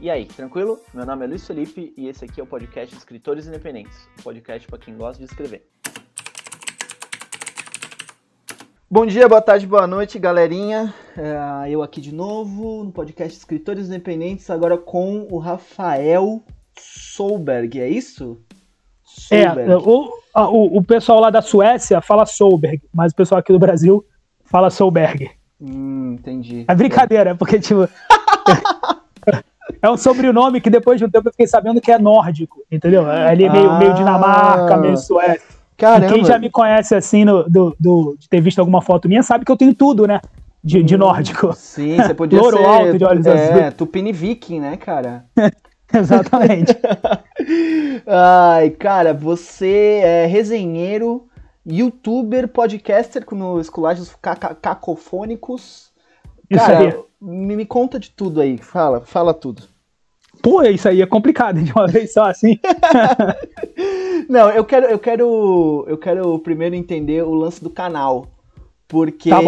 E aí, tranquilo? Meu nome é Luiz Felipe e esse aqui é o podcast Escritores Independentes, um podcast para quem gosta de escrever. Bom dia, boa tarde, boa noite, galerinha. É, eu aqui de novo no podcast Escritores Independentes, agora com o Rafael Solberg, é isso? Solberg. É, o, o, o pessoal lá da Suécia fala Solberg, mas o pessoal aqui do Brasil fala Solberg. Hum, entendi. É brincadeira, porque, tipo. é um sobrenome que depois de um tempo eu fiquei sabendo que é nórdico, entendeu? É ali meio, ah, meio Dinamarca, meio Suécia. Caramba. E quem já me conhece assim, no, do, do, de ter visto alguma foto minha, sabe que eu tenho tudo, né? De, de hum, nórdico. Sim, você podia Louro ser... alto de olhos é, azuis. Tupini Viking, né, cara? Exatamente. Ai, cara, você é resenheiro, youtuber, podcaster no Esculagens Cacofônicos. Cara, me, me conta de tudo aí, fala, fala tudo. Pô, isso aí é complicado de uma vez só assim. Não, eu quero, eu quero, eu quero primeiro entender o lance do canal. Porque tá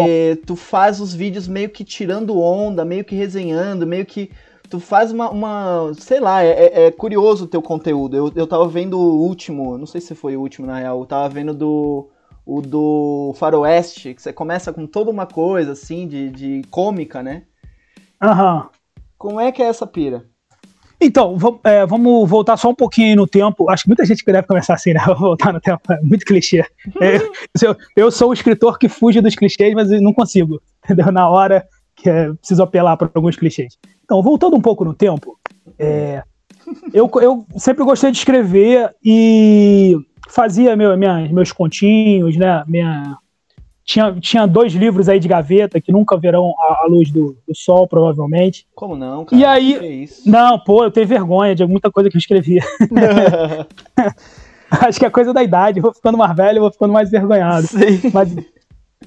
tu faz os vídeos meio que tirando onda, meio que resenhando, meio que. Tu faz uma. uma sei lá, é, é, é curioso o teu conteúdo. Eu, eu tava vendo o último, não sei se foi o último na real, eu tava vendo do. O do Faroeste, que você começa com toda uma coisa assim de, de cômica, né? Aham. Como é que é essa pira? Então, é, vamos voltar só um pouquinho no tempo. Acho que muita gente deve começar assim, né? voltar no tempo, é muito clichê. É, eu, eu, sou o escritor que fuge dos clichês, mas não consigo, entendeu? Na hora que é, preciso apelar para alguns clichês. Então, voltando um pouco no tempo, é, eu, eu sempre gostei de escrever e fazia meu, minha, meus continhos, né? Minha, tinha, tinha dois livros aí de gaveta que nunca verão a, a luz do, do, sol, provavelmente. Como não, cara? E aí. Não, pô, eu tenho vergonha de muita coisa que eu escrevia. Acho que é coisa da idade. Eu vou ficando mais velho, eu vou ficando mais vergonhado. Sim. Mas,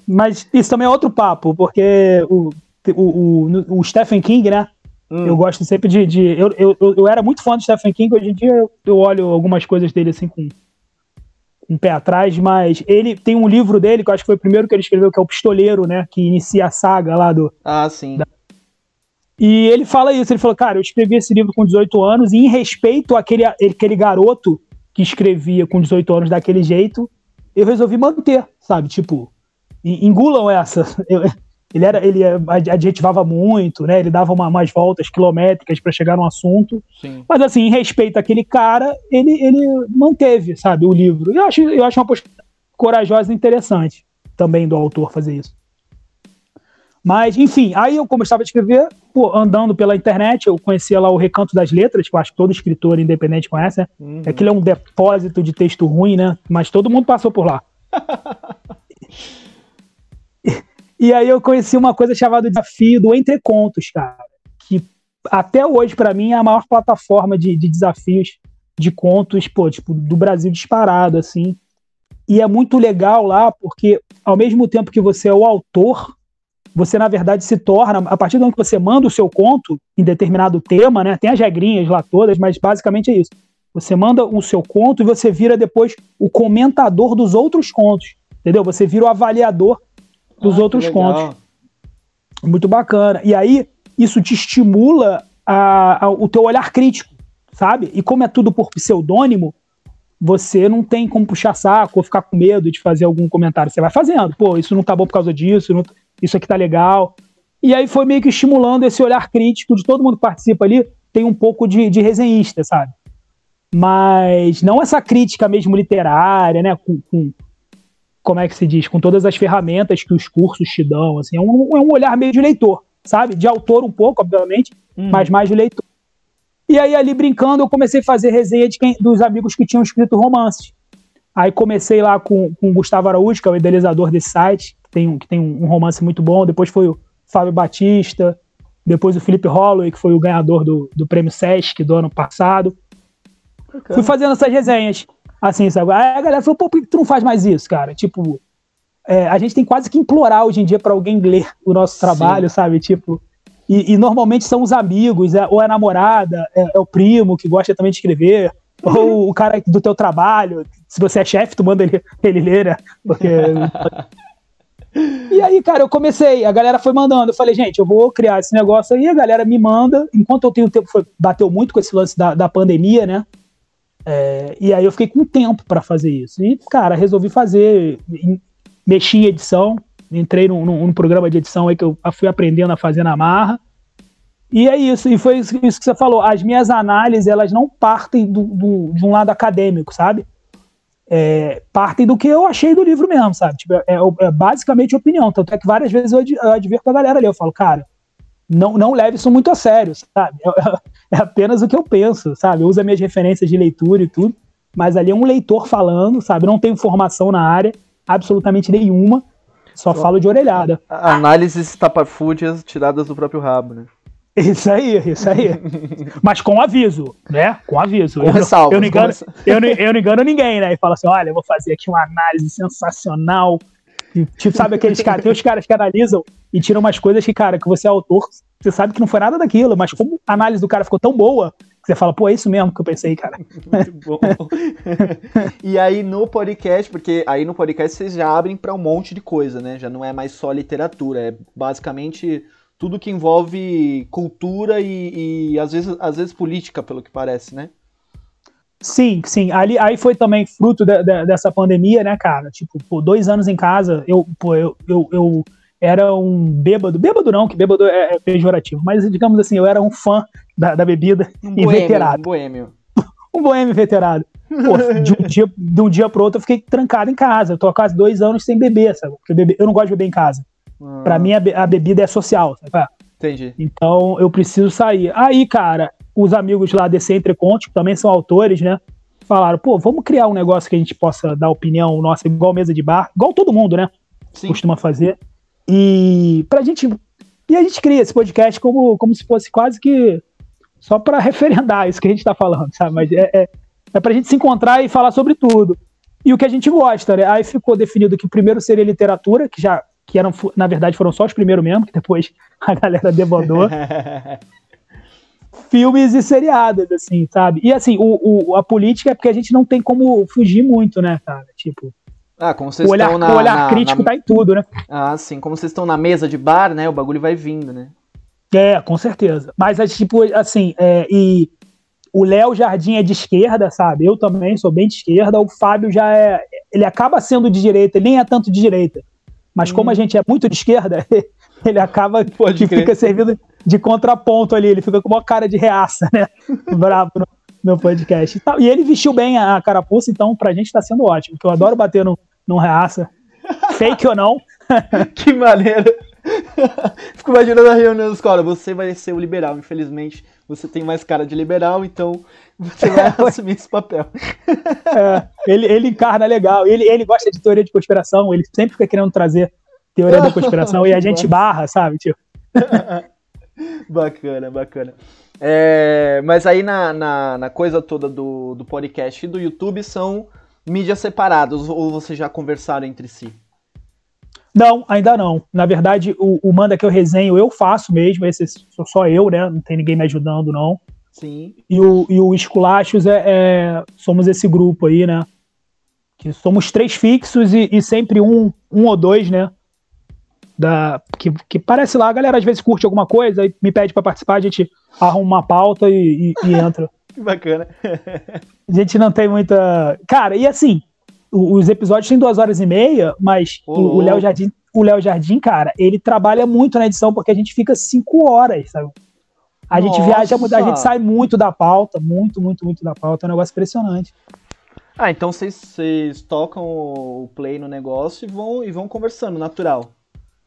mas isso também é outro papo, porque o, o, o, o Stephen King, né? Hum. Eu gosto sempre de. de eu, eu, eu, era muito fã do Stephen King, hoje em dia eu, eu olho algumas coisas dele assim com um pé atrás, mas ele tem um livro dele, que eu acho que foi o primeiro que ele escreveu, que é o Pistoleiro, né? Que inicia a saga lá do. Ah, sim. Da... E ele fala isso, ele falou, cara, eu escrevi esse livro com 18 anos, e em respeito àquele, àquele garoto que escrevia com 18 anos daquele jeito, eu resolvi manter, sabe? Tipo, engulam essa. Eu, ele era ele adjetivava muito, né? Ele dava uma, umas voltas quilométricas para chegar no assunto. Sim. Mas assim, em respeito àquele cara, ele, ele manteve, sabe, o livro. Eu acho, eu acho uma postura corajosa e interessante também do autor fazer isso. Mas, enfim, aí eu começava a escrever, pô, andando pela internet, eu conhecia lá o Recanto das Letras, que eu acho que todo escritor independente conhece, né? Uhum. Aquilo é um depósito de texto ruim, né? Mas todo mundo passou por lá. E aí eu conheci uma coisa chamada Desafio do Entre Contos, cara. Que até hoje, para mim, é a maior plataforma de, de desafios de contos, pô, tipo, do Brasil disparado, assim. E é muito legal lá, porque ao mesmo tempo que você é o autor, você na verdade se torna, a partir do momento que você manda o seu conto em determinado tema, né? Tem as regrinhas lá todas, mas basicamente é isso. Você manda o seu conto e você vira depois o comentador dos outros contos, entendeu? Você vira o avaliador dos ah, outros contos. Muito bacana. E aí, isso te estimula a, a, o teu olhar crítico, sabe? E como é tudo por pseudônimo, você não tem como puxar saco ou ficar com medo de fazer algum comentário. Você vai fazendo. Pô, isso não tá bom por causa disso, não, isso aqui tá legal. E aí foi meio que estimulando esse olhar crítico de todo mundo que participa ali. Tem um pouco de, de resenhista, sabe? Mas não essa crítica mesmo literária, né? Com, com, como é que se diz, com todas as ferramentas que os cursos te dão, assim, é um, é um olhar meio de leitor, sabe? De autor um pouco, obviamente, hum. mas mais de leitor. E aí, ali brincando, eu comecei a fazer resenha de quem, dos amigos que tinham escrito romances. Aí comecei lá com, com o Gustavo Araújo, que é o idealizador desse site, que tem, que tem um romance muito bom. Depois foi o Fábio Batista, depois o Felipe Holloway, que foi o ganhador do, do prêmio Sesc do ano passado. Fui fazendo essas resenhas. Assim, sabe? Aí a galera falou, pô, por que tu não faz mais isso, cara? Tipo, é, a gente tem quase que implorar hoje em dia para alguém ler o nosso trabalho, Sim. sabe? Tipo, e, e, normalmente são os amigos, é, ou é a namorada, é, é, o primo que gosta também de escrever, ou o cara do teu trabalho. Se você é chefe, tu manda ele, ele ler, né? Porque. E aí, cara, eu comecei, a galera foi mandando. Eu falei, gente, eu vou criar esse negócio aí, a galera me manda. Enquanto eu tenho tempo, foi, bateu muito com esse lance da, da pandemia, né? É, e aí eu fiquei com tempo para fazer isso. E, cara, resolvi fazer, mexi em edição, entrei num, num, num, programa de edição aí que eu fui aprendendo a fazer na marra. E é isso, e foi isso, que você falou. As minhas análises, elas não partem do, do de um lado acadêmico, sabe? é, partem do que eu achei do livro mesmo, sabe? Tipo, é, é, é basicamente opinião. Tanto é que várias vezes eu, eu advirto a galera ali, eu falo, cara, não, não leve isso muito a sério, sabe? É, é, apenas o que eu penso, sabe? Eu uso as minhas referências de leitura e tudo, mas ali é um leitor falando, sabe? Não tenho formação na área, absolutamente nenhuma, só, só falo de orelhada. Análises tapafúdias tiradas do próprio rabo, né? Isso aí, isso aí. Mas com aviso, né? Com aviso. Com eu, ressalva, eu, não engano, eu, não, eu não engano ninguém, né? E fala assim: olha, eu vou fazer aqui uma análise sensacional. Tipo, sabe aqueles caras, tem os caras que analisam e tiram umas coisas que, cara, que você é autor, você sabe que não foi nada daquilo, mas como a análise do cara ficou tão boa, você fala, pô, é isso mesmo que eu pensei, cara. Muito bom. e aí no podcast, porque aí no podcast vocês já abrem para um monte de coisa, né? Já não é mais só literatura, é basicamente tudo que envolve cultura e, e, às, vezes, às vezes política, pelo que parece, né? Sim, sim. Ali, aí foi também fruto de, de, dessa pandemia, né, cara? Tipo, por dois anos em casa, eu, pô, eu, eu, eu era um bêbado. Bêbado não, que bêbado é, é pejorativo, mas digamos assim, eu era um fã da, da bebida um e boêmio, veterado. Um boêmio. um boêmio veterado. Pô, de, um dia, de um dia pro outro eu fiquei trancado em casa. Eu tô quase dois anos sem beber, sabe? Porque eu, bebe, eu não gosto de beber em casa. Ah. Para mim, a, a, bebida é social, sabe? Entendi. Então, eu preciso sair. Aí, cara, os amigos lá desse Entreconte, que também são autores, né? Falaram, pô, vamos criar um negócio que a gente possa dar opinião nossa, igual mesa de bar, igual todo mundo, né? Sim. Costuma fazer. E pra gente. E a gente cria esse podcast como, como se fosse quase que só para referendar isso que a gente tá falando, sabe? Mas é, é, é pra gente se encontrar e falar sobre tudo. E o que a gente gosta, né? Aí ficou definido que o primeiro seria literatura, que já que eram, na verdade, foram só os primeiros mesmo, que depois a galera debandou. filmes e seriados, assim, sabe? E assim, o, o, a política é porque a gente não tem como fugir muito, né, cara? Tipo. Ah, como vocês o olhar, estão na, o olhar na, crítico na... tá em tudo, né? Ah, sim. Como vocês estão na mesa de bar, né? O bagulho vai vindo, né? É, com certeza. Mas, é, tipo, assim, é, e o Léo Jardim é de esquerda, sabe? Eu também sou bem de esquerda. O Fábio já é. Ele acaba sendo de direita, ele nem é tanto de direita. Mas como a hum. gente é muito de esquerda, ele acaba Pode que crer. fica servindo de contraponto ali, ele fica com uma cara de reaça, né? Bravo no, no podcast. E, e ele vestiu bem a carapuça, então pra gente tá sendo ótimo, porque eu adoro bater no, num reaça. Fake ou não. que maneiro. Fico imaginando a reunião da escola. Você vai ser o liberal, infelizmente. Você tem mais cara de liberal, então você vai assumir esse papel. É, ele, ele encarna legal. Ele, ele gosta de teoria de conspiração. Ele sempre fica querendo trazer teoria da conspiração e a gente barra, sabe? Tipo. bacana, bacana. É, mas aí na, na, na, coisa toda do, do podcast e do YouTube são mídias separadas, ou vocês já conversaram entre si? Não, ainda não. Na verdade, o, o Manda que eu resenho eu faço mesmo, esse sou só eu, né? Não tem ninguém me ajudando, não. Sim. E o, e o Esculachos é, é, somos esse grupo aí, né? Que somos três fixos e, e sempre um, um ou dois, né? Da, que, que parece lá, a galera às vezes curte alguma coisa e me pede para participar, a gente arruma uma pauta e, e, e entra. que bacana. a gente não tem muita. Cara, e assim, os episódios têm duas horas e meia, mas o Léo Jardim, o Léo Jardim, cara, ele trabalha muito na edição porque a gente fica cinco horas, sabe? A Nossa. gente viaja, a gente sai muito da pauta, muito, muito, muito da pauta, é um negócio impressionante. Ah, então vocês tocam o play no negócio e vão, e vão conversando, natural.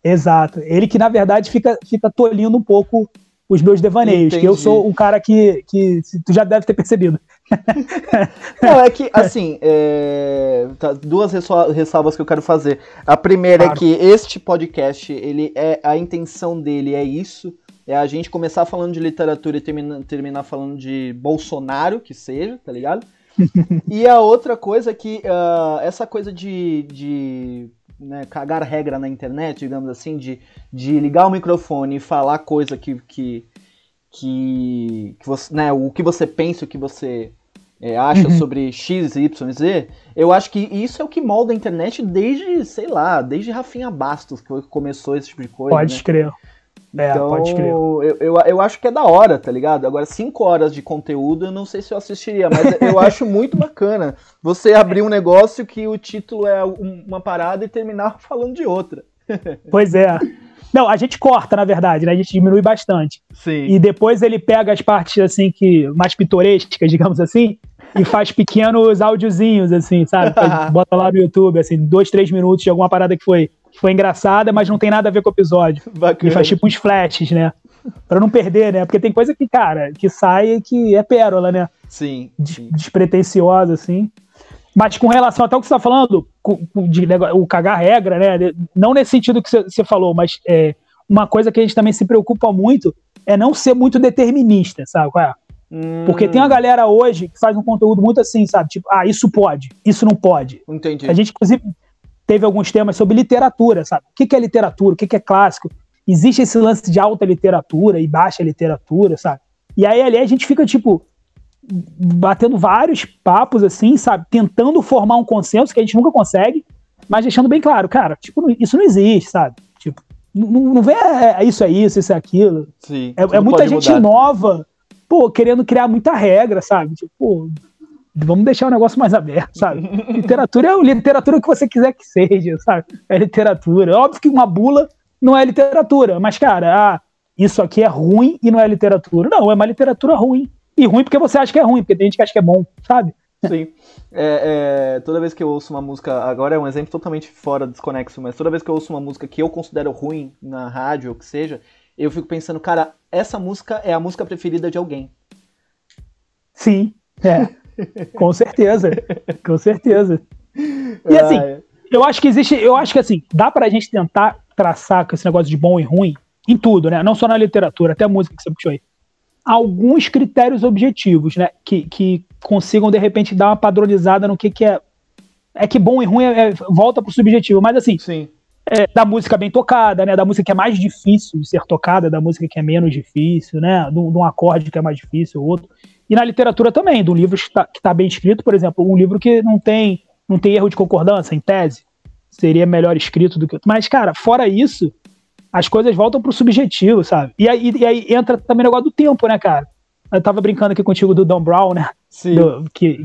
Exato. Ele que, na verdade, fica, fica tolindo um pouco os meus devaneios, Entendi. que eu sou um cara que, que tu já deve ter percebido. Não, é que, assim, é... Tá, duas ressalvas que eu quero fazer. A primeira é claro. é que este podcast, ele é a intenção dele é isso, é a gente começar falando de literatura e termina, terminar falando de Bolsonaro, que seja, tá ligado? e a outra coisa é que uh, essa coisa de, de né, cagar regra na internet, digamos assim, de, de ligar o microfone e falar coisa que, que, que, que você, né, o que você pensa, o que você é, acha uhum. sobre X, Y, Z, eu acho que isso é o que molda a internet desde, sei lá, desde Rafinha Bastos, que começou esse tipo de coisa. Pode né? crer. É, então, pode crer. Eu, eu, eu acho que é da hora, tá ligado? Agora, cinco horas de conteúdo, eu não sei se eu assistiria, mas eu acho muito bacana você abrir um negócio que o título é uma parada e terminar falando de outra. Pois é. Não, a gente corta, na verdade, né? A gente diminui bastante. Sim. E depois ele pega as partes, assim, que mais pitorescas, digamos assim, e faz pequenos áudiozinhos, assim, sabe? Bota lá no YouTube, assim, dois, três minutos de alguma parada que foi, foi engraçada, mas não tem nada a ver com o episódio. Bacana. E faz tipo uns flashes, né? Pra não perder, né? Porque tem coisa que, cara, que sai e que é pérola, né? Sim. sim. Despretensiosa, assim. Mas com relação até o que você está falando, de, o cagar regra, né? Não nesse sentido que você falou, mas é, uma coisa que a gente também se preocupa muito é não ser muito determinista, sabe? É? Hum. Porque tem uma galera hoje que faz um conteúdo muito assim, sabe? Tipo, ah, isso pode, isso não pode. Entendi. A gente, inclusive, teve alguns temas sobre literatura, sabe? O que é literatura? O que é clássico? Existe esse lance de alta literatura e baixa literatura, sabe? E aí ali a gente fica tipo, batendo vários papos, assim, sabe? Tentando formar um consenso que a gente nunca consegue, mas deixando bem claro, cara, tipo, isso não existe, sabe? Tipo, não, não vê é, é isso é isso, isso é aquilo. Sim, é, é muita gente mudar. nova, pô, querendo criar muita regra, sabe? Tipo, pô, vamos deixar o negócio mais aberto, sabe? literatura é literatura que você quiser que seja, sabe? É literatura. Óbvio que uma bula não é literatura, mas, cara, ah, isso aqui é ruim e não é literatura. Não, é uma literatura ruim. E ruim porque você acha que é ruim, porque tem gente que acha que é bom, sabe? Sim. É, é, toda vez que eu ouço uma música, agora é um exemplo totalmente fora desconexo, mas toda vez que eu ouço uma música que eu considero ruim na rádio ou que seja, eu fico pensando, cara, essa música é a música preferida de alguém. Sim, é. com certeza. Com certeza. E assim, ah, eu acho que existe, eu acho que assim, dá pra gente tentar traçar com esse negócio de bom e ruim em tudo, né? Não só na literatura, até a música que você puxou aí alguns critérios objetivos, né? Que, que consigam, de repente, dar uma padronizada no que, que é. É que bom e ruim é, é, volta pro subjetivo, mas assim. Sim. É, da música bem tocada, né? Da música que é mais difícil de ser tocada, da música que é menos difícil, né? De um acorde que é mais difícil, outro. E na literatura também, de um livro que está tá bem escrito, por exemplo, um livro que não tem, não tem erro de concordância, em tese, seria melhor escrito do que outro. Mas, cara, fora isso, as coisas voltam pro subjetivo, sabe? E aí, e aí entra também o negócio do tempo, né, cara? Eu tava brincando aqui contigo do Dan Brown, né? Sim. Do, que,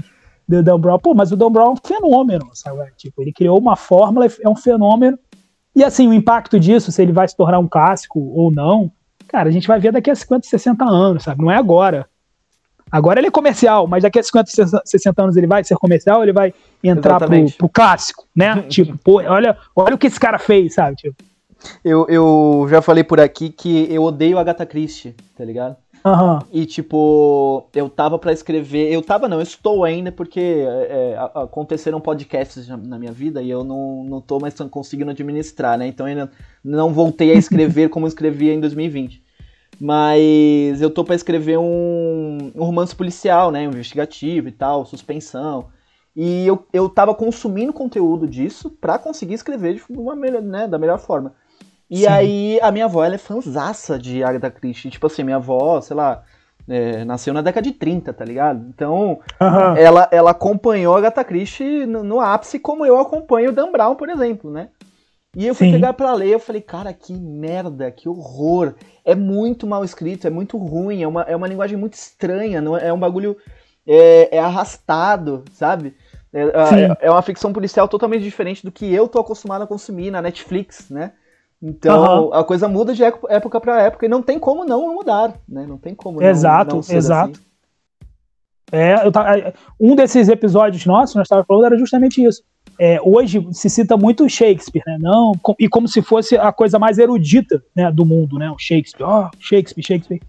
do Dan Brown. Pô, mas o Dan Brown é um fenômeno, sabe? Tipo, ele criou uma fórmula, é um fenômeno. E assim, o impacto disso, se ele vai se tornar um clássico ou não, cara, a gente vai ver daqui a 50, 60 anos, sabe? Não é agora. Agora ele é comercial, mas daqui a 50, 60 anos ele vai ser comercial, ele vai entrar pro, pro, clássico, né? tipo, pô, olha, olha o que esse cara fez, sabe? Tipo, eu, eu já falei por aqui que eu odeio Agatha Christie, tá ligado? Uhum. E, tipo, eu tava para escrever. Eu tava, não, eu estou ainda, porque é, aconteceram podcasts na minha vida e eu não, não tô mais conseguindo administrar, né? Então ainda não voltei a escrever como escrevia em 2020. Mas eu tô para escrever um, um romance policial, né? Investigativo e tal, suspensão. E eu, eu tava consumindo conteúdo disso para conseguir escrever de uma melhor, né, da melhor forma. E Sim. aí a minha avó, ela é fanzaça de Agatha Christie. Tipo assim, minha avó, sei lá, é, nasceu na década de 30, tá ligado? Então, uhum. ela, ela acompanhou a Agatha Christie no, no, ápice, como eu acompanho o Dan Brown, por exemplo, né? E eu fui Sim. pegar pra ler, eu falei, cara, que merda, que horror. É muito mal escrito, é muito ruim, é uma, é uma linguagem muito estranha, não é, é um bagulho é, é arrastado, sabe? É, é, é, uma ficção policial totalmente diferente do que eu tô acostumado a consumir na Netflix, né? Então, uhum. a coisa muda de época para época e não tem como não mudar, né? Não tem como exato, não, não Exato, assim. É, eu um desses episódios nossos, nós estávamos falando, era justamente isso. É, hoje se cita muito Shakespeare, né? Não, e como se fosse a coisa mais erudita né, do mundo, né? O Shakespeare, oh, Shakespeare, Shakespeare.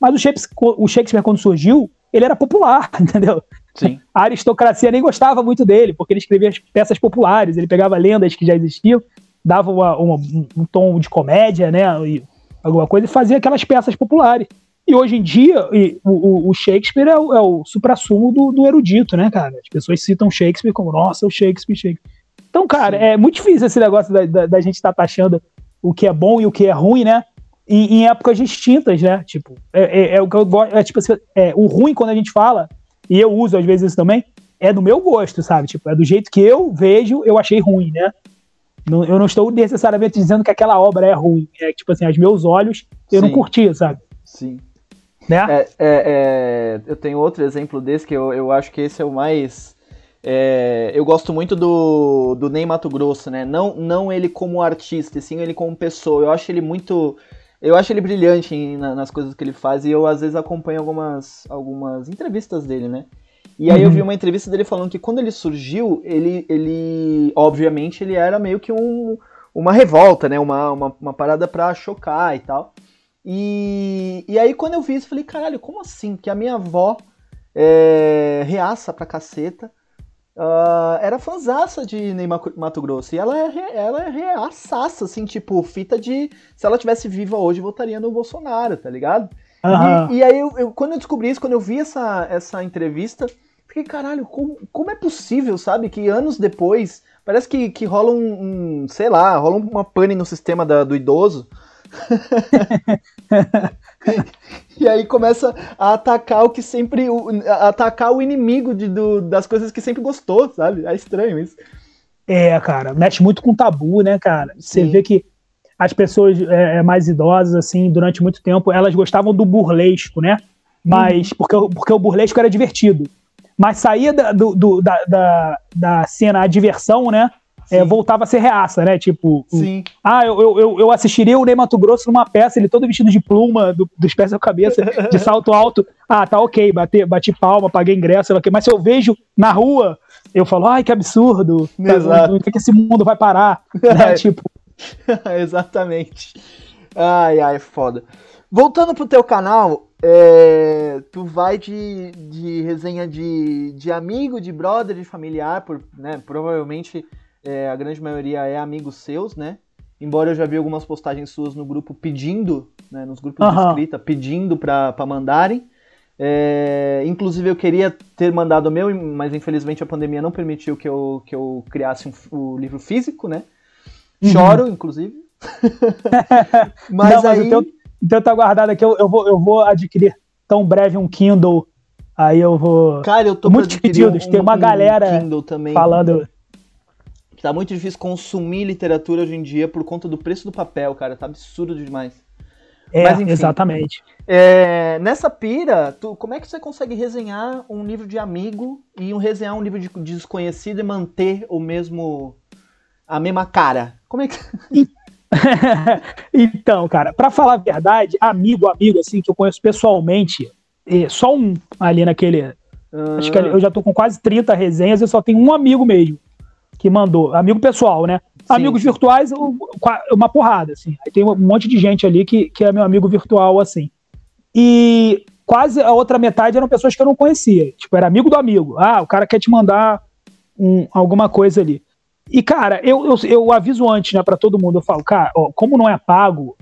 Mas o Shakespeare, o Shakespeare, quando surgiu, ele era popular, entendeu? Sim. A aristocracia nem gostava muito dele, porque ele escrevia peças populares, ele pegava lendas que já existiam dava uma, uma, um tom de comédia, né? E alguma coisa, e fazia aquelas peças populares. E hoje em dia, e, o, o, Shakespeare é o, é o supra-sumo do, do, erudito, né, cara? As pessoas citam Shakespeare como, nossa, o Shakespeare, Shakespeare. Então, cara, Sim. é muito difícil esse negócio da, da, da gente estar tá taxando o que é bom e o que é ruim, né? Em, em épocas distintas, né? Tipo, é, é, é, o que eu gosto. É, tipo, é, o ruim, quando a gente fala, e eu uso às vezes isso também, é do meu gosto, sabe? Tipo, é do jeito que eu vejo, eu achei ruim, né? Não, eu não estou necessariamente dizendo que aquela obra é ruim. É tipo assim, aos meus olhos, eu Sim. não curti, sabe? Sim. Né? É, é, é, eu tenho outro exemplo desse que eu, eu acho que esse é o mais. É, eu gosto muito do, do Ney Mato Grosso, né? Não, não ele como artista, sim ele como pessoa. Eu acho ele muito. Eu acho ele brilhante em, na, nas coisas que ele faz e eu às vezes acompanho algumas, algumas entrevistas dele, né? E aí uhum. eu vi uma entrevista dele falando que quando ele surgiu, ele, ele obviamente, ele era meio que um, uma revolta, né? Uma, uma, uma parada pra chocar e tal. E, e aí quando eu vi isso, falei, caralho, como assim? Que a minha avó é, reaça pra caceta. Uh, era fanzaça de Ney Mato Grosso. E ela é, ela é reaçaça, assim, tipo, fita de. Se ela tivesse viva hoje, votaria no Bolsonaro, tá ligado? Uhum. E, e, aí, eu, eu, quando eu descobri isso, quando eu vi essa, essa entrevista, fiquei, caralho, como, como é possível, sabe? Que anos depois, parece que, que rola um, um sei lá, rola uma pane no sistema da, do idoso. e aí começa a atacar o que sempre. Atacar o inimigo de, do, das coisas que sempre gostou, sabe? É estranho isso. É, cara, mexe muito com tabu, né, cara? Você vê que as pessoas é, é, mais idosas, assim, durante muito tempo, elas gostavam do burlesco, né? Mas, uhum. porque, porque o burlesco era divertido. Mas saía da, do, do, da, da, da cena a diversão, né? É, voltava a ser reaça, né? Tipo, Sim. ah, eu, eu, eu assistiria o Ney Mato Grosso numa peça, ele todo vestido de pluma, do, dos pés à cabeça, de salto alto. Ah, tá ok, bati, bati palma, paguei ingresso, ok. Mas se eu vejo na rua, eu falo, ai, que absurdo, Exato. o que, que esse mundo vai parar? né? Tipo, Exatamente. Ai, ai, foda. Voltando pro teu canal, é, tu vai de, de resenha de, de amigo, de brother, de familiar, por, né, provavelmente é, a grande maioria é amigos seus, né? Embora eu já vi algumas postagens suas no grupo pedindo, né, nos grupos uhum. de escrita, pedindo para mandarem. É, inclusive eu queria ter mandado o meu, mas infelizmente a pandemia não permitiu que eu, que eu criasse um, o livro físico, né? Uhum. Choro, inclusive. mas, Não, mas aí... o teu, o teu tá guardado aqui, eu, eu, vou, eu vou adquirir tão breve um Kindle. Aí eu vou. Cara, eu tô muito pedidos. Um, tem uma um galera Kindle também. falando. Tá muito difícil consumir literatura hoje em dia por conta do preço do papel, cara. Tá absurdo demais. É, Mas, enfim, exatamente. É, nessa pira, tu, como é que você consegue resenhar um livro de amigo e um resenhar um livro de desconhecido e manter o mesmo a mesma cara. Como é que. então, cara, para falar a verdade, amigo, amigo, assim, que eu conheço pessoalmente, só um ali naquele. Ah. Acho que eu já tô com quase 30 resenhas, eu só tenho um amigo mesmo que mandou. Amigo pessoal, né? Sim. Amigos virtuais, uma porrada, assim. Aí tem um monte de gente ali que, que é meu amigo virtual, assim. E quase a outra metade eram pessoas que eu não conhecia. Tipo, era amigo do amigo. Ah, o cara quer te mandar um, alguma coisa ali. E, cara, eu, eu, eu aviso antes, né, pra todo mundo. Eu falo, cara, ó, como não é pago,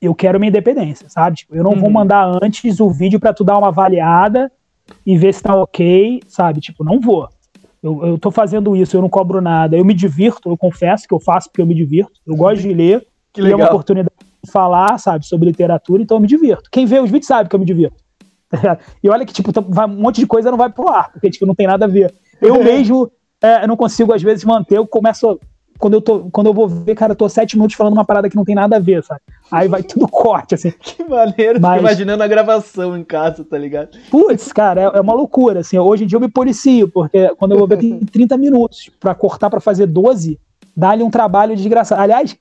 eu quero minha independência, sabe? Tipo, eu não uhum. vou mandar antes o vídeo para tu dar uma avaliada e ver se tá ok, sabe? Tipo, não vou. Eu, eu tô fazendo isso, eu não cobro nada. Eu me divirto, eu confesso que eu faço porque eu me divirto. Eu gosto de ler. Que legal. é uma oportunidade de falar, sabe, sobre literatura, então eu me divirto. Quem vê os vídeos sabe que eu me divirto. e olha que, tipo, vai, um monte de coisa não vai pro ar, porque, tipo, não tem nada a ver. Eu mesmo é, eu não consigo, às vezes, manter. Eu começo. Quando eu, tô, quando eu vou ver, cara, eu tô sete minutos falando uma parada que não tem nada a ver, sabe? Aí vai tudo corte, assim. Que maneiro, Mas... imaginando a gravação em casa, tá ligado? Putz, cara, é, é, uma loucura, assim. Hoje em dia eu me policio, porque quando eu vou ver, tem 30 minutos pra cortar pra fazer 12, dá-lhe um trabalho desgraçado. Aliás,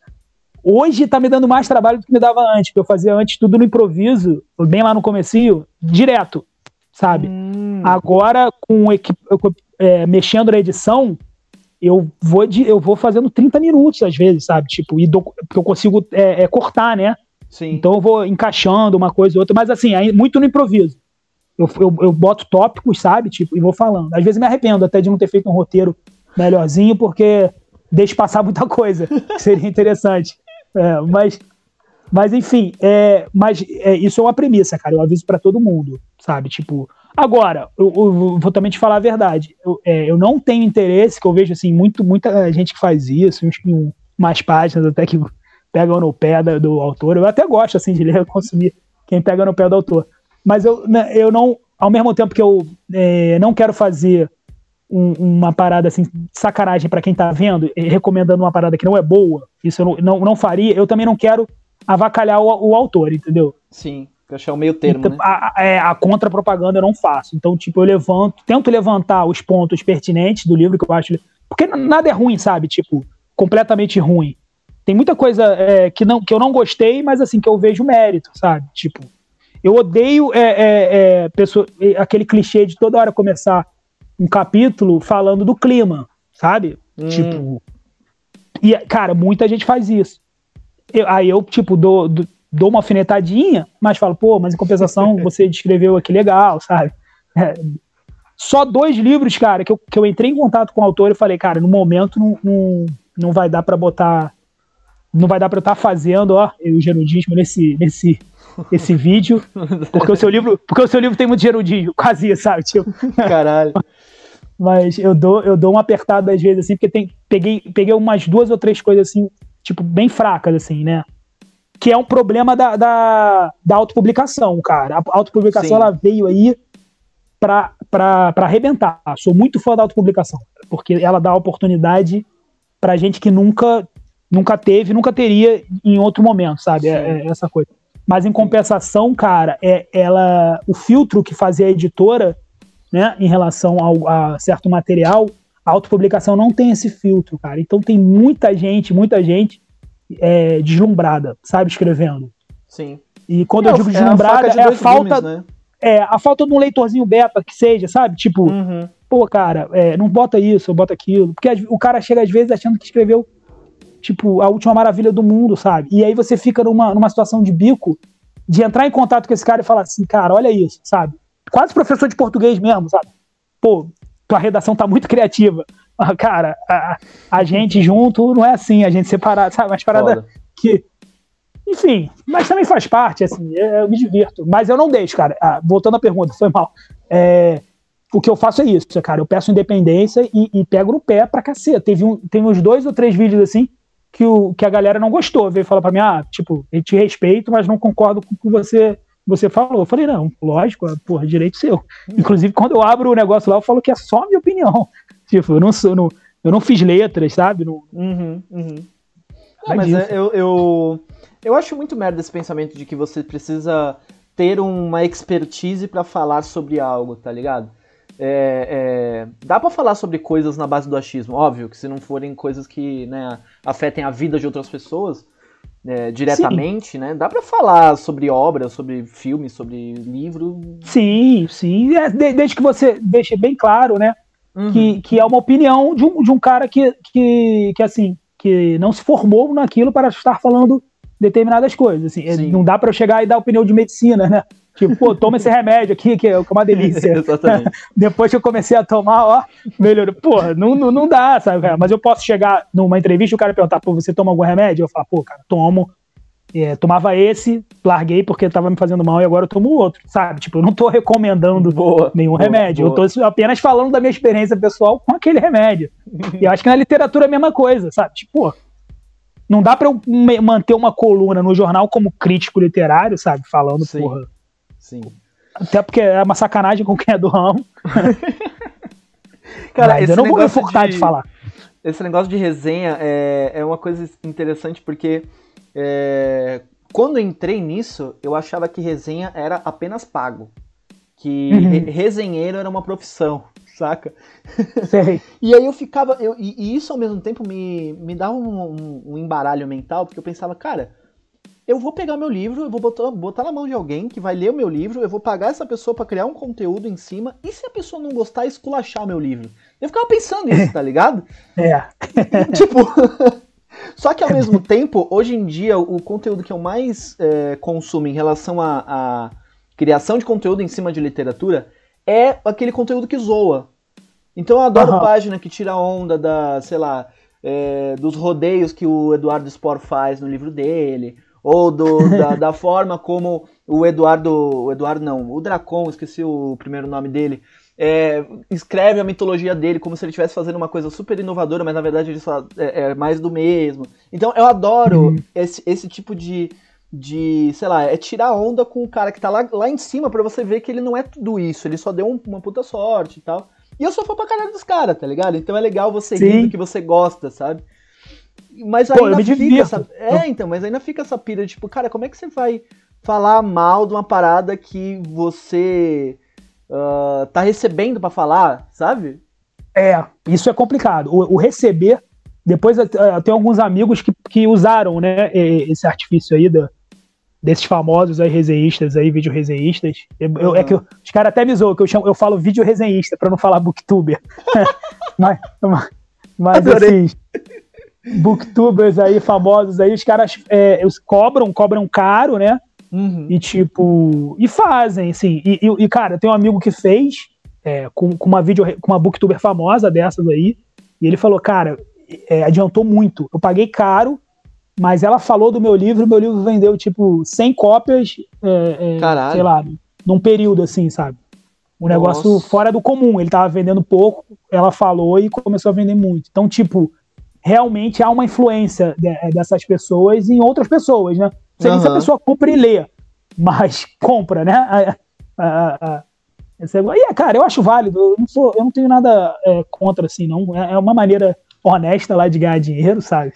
hoje tá me dando mais trabalho do que me dava antes, porque eu fazia antes tudo no improviso, bem lá no comecinho, direto, sabe? Hum. Agora, com equipe, é, mexendo na edição, eu vou, de, eu vou fazendo 30 minutos às vezes, sabe? Tipo, e do, porque eu consigo é, é, cortar, né? Sim. Então eu vou encaixando uma coisa ou outra, mas assim, aí, muito no improviso. Eu, eu, eu, boto tópicos, sabe? Tipo, e vou falando. Às vezes me arrependo até de não ter feito um roteiro melhorzinho, porque deixo passar muita coisa, que seria interessante. É, mas, mas enfim, é, mas é, isso é uma premissa, cara. Eu aviso para todo mundo, sabe? Tipo, Agora, eu, eu, vou também te falar a verdade. Eu, é, eu, não tenho interesse, que eu vejo assim, muito, muita gente que faz isso, uns, um, umas páginas até que pegam no pé do autor. Eu até gosto assim de ler, consumir quem pega no pé do autor. Mas eu, né, eu não. ao mesmo tempo que eu é, não quero fazer um, uma parada assim, sacanagem para quem tá vendo, recomendando uma parada que não é boa, isso eu não, não, não faria, eu também não quero avacalhar o, o autor, entendeu? Sim, eu achei o meio termo, então, né? A, é, a contra-propaganda eu não faço. Então, tipo, eu levanto, tento levantar os pontos pertinentes do livro que eu acho. Porque nada é ruim, sabe? Tipo, completamente ruim. Tem muita coisa é, que, não, que eu não gostei, mas assim, que eu vejo mérito, sabe? Tipo, eu odeio é, é, é pessoa, aquele clichê de toda hora começar um capítulo falando do clima, sabe? Hum. Tipo. E, cara, muita gente faz isso. Eu, aí eu, tipo, dou, dou uma alfinetadinha, mas falo, pô, mas em compensação você descreveu aqui legal, sabe? É, só dois livros, cara, que eu, que eu entrei em contato com o autor e falei, cara, no momento não, não, não vai dar para botar. Não vai dar pra eu estar tá fazendo, ó, o gerudismo nesse, nesse, esse vídeo, porque o seu livro, porque o seu livro tem muito gerudismo, quase sabe? Tipo, Caralho. Mas eu dou, eu dou uma apertada às vezes, assim, porque tem, peguei, peguei umas duas ou três coisas, assim, tipo, bem fracas, assim, né? Que é um problema da, da, da autopublicação, cara. A autopublicação, Sim. ela veio aí pra, pra, pra arrebentar. Sou muito fã da autopublicação, porque ela dá oportunidade pra gente que nunca, nunca teve, nunca teria em outro momento, sabe? É, é essa coisa. Mas em compensação, cara, é ela o filtro que fazia a editora né, em relação ao, a certo material, a autopublicação não tem esse filtro, cara. Então tem muita gente, muita gente é, deslumbrada, sabe, escrevendo. Sim. E quando é, eu digo deslumbrada, é a, é a falta. né? É, a falta de um leitorzinho beta que seja, sabe? Tipo, uhum. pô, cara, é, não bota isso, bota aquilo. Porque o cara chega às vezes achando que escreveu, tipo, a última maravilha do mundo, sabe? E aí você fica numa, numa situação de bico de entrar em contato com esse cara e falar assim, cara, olha isso, sabe? quase professor de português mesmo, sabe? Pô, tua redação tá muito criativa. Ah, cara, a, a gente junto não é assim, a gente separado, sabe? Mas parada Foda. que. Enfim, mas também faz parte, assim, eu me divirto. Mas eu não deixo, cara. Ah, voltando à pergunta, foi mal. É, o que eu faço é isso, cara. Eu peço independência e, e pego no pé pra cacete. Teve, um, teve uns dois ou três vídeos assim que, o, que a galera não gostou. Veio falar pra mim, ah, tipo, eu te respeito, mas não concordo com o que você você falou. Eu falei, não, lógico, porra, direito seu. Inclusive, quando eu abro o negócio lá, eu falo que é só minha opinião. Tipo, eu não sou, não, eu não fiz letras, sabe? Não, uhum, uhum. Não, mas é, eu, eu, eu acho muito merda esse pensamento de que você precisa ter uma expertise para falar sobre algo, tá ligado? É, é, dá para falar sobre coisas na base do achismo, óbvio que se não forem coisas que né, afetem a vida de outras pessoas, é, diretamente, sim. né? Dá para falar sobre obra, sobre filme, sobre livro. Sim, sim. É, desde que você deixe bem claro, né? Uhum. Que, que é uma opinião de um, de um cara que, que, que, assim, que não se formou naquilo para estar falando determinadas coisas. Assim, é, não dá para eu chegar e dar opinião de medicina, né? Tipo, pô, toma esse remédio aqui, que é uma delícia. Depois que eu comecei a tomar, ó, melhorou. Pô, não, não, não dá, sabe, cara? Mas eu posso chegar numa entrevista e o cara perguntar, pô, você toma algum remédio? Eu falo, pô, cara, tomo. É, tomava esse, larguei porque tava me fazendo mal e agora eu tomo outro, sabe? Tipo, eu não tô recomendando boa, nenhum boa, remédio. Boa. Eu tô apenas falando da minha experiência pessoal com aquele remédio. e eu acho que na literatura é a mesma coisa, sabe? Tipo, não dá pra eu manter uma coluna no jornal como crítico literário, sabe? Falando, Sim. porra Sim. Até porque é uma sacanagem com quem é do ramo. Cara, Mas eu não vou me furtar de, de, falar. Esse negócio de resenha é, é uma coisa interessante porque é, quando eu entrei nisso, eu achava que resenha era apenas pago. Que uhum. re resenheiro era uma profissão, saca? Sei. e aí eu ficava. Eu, e, e, isso ao mesmo tempo me, me dava um, um, um embaralho mental, porque eu pensava, cara, eu vou pegar meu livro, eu vou botar, botar na mão de alguém que vai ler o meu livro, eu vou pagar essa pessoa para criar um conteúdo em cima, e se a pessoa não gostar, esculachar o meu livro? Eu ficava pensando nisso, tá ligado? É. tipo. Só que ao mesmo tempo, hoje em dia, o conteúdo que eu mais é, consumo em relação à criação de conteúdo em cima de literatura é aquele conteúdo que zoa. Então eu adoro uhum. página que tira onda da, sei lá, é, dos rodeios que o Eduardo Spor faz no livro dele, ou do, da, da, forma como o Eduardo, o Eduardo não, o Dracon, esqueci o primeiro nome dele, é, escreve a mitologia dele como se ele estivesse fazendo uma coisa super inovadora, mas na verdade ele só é, é mais do mesmo. Então eu adoro uhum. esse, esse tipo de, de, sei lá, é tirar onda com o cara que tá lá, lá em cima pra você ver que ele não é tudo isso, ele só deu um, uma puta sorte e tal. E eu sou fã pra caralho dos caras, tá ligado? Então é legal você rir do que você gosta, sabe? Mas Pô, ainda fica essa. É, então, mas ainda fica essa pira, tipo, cara, como é que você vai falar mal de uma parada que você ah, tá recebendo pra falar, sabe? É, isso é complicado. O, o receber. Depois eu, tenho alguns amigos que, que usaram, né, esse artifício aí da, desses famosos aí resenhistas aí, vídeo resenhistas. Eu, eu- É que eu- os caras até me zoam, que eu, chamo, eu falo vídeo resenhista pra não falar booktuber. mas, mas, mas assim, booktubers aí famosos aí, os caras é, os cobram, cobram caro, né? Uhum. E tipo, e fazem, assim. E, e- e, cara, tem um amigo que fez é, com, com uma vídeo, com uma booktuber famosa dessas aí, e ele falou, cara, é, adiantou muito. Eu paguei caro, mas ela falou do meu livro, meu livro vendeu, tipo, 100 cópias, é, é, Caralho. sei lá, num período, assim, sabe? Um negócio Nossa. fora do comum. Ele tava vendendo pouco, ela falou e começou a vender muito. Então, tipo, realmente há uma influência de- dessas pessoas em outras pessoas, né? Não sei nem se a pessoa compra e lê, mas compra, né? A- negócio- E, cara, eu acho válido. Eu não, sou, eu não tenho nada é, contra, assim, não. É é uma maneira honesta lá de ganhar dinheiro, sabe?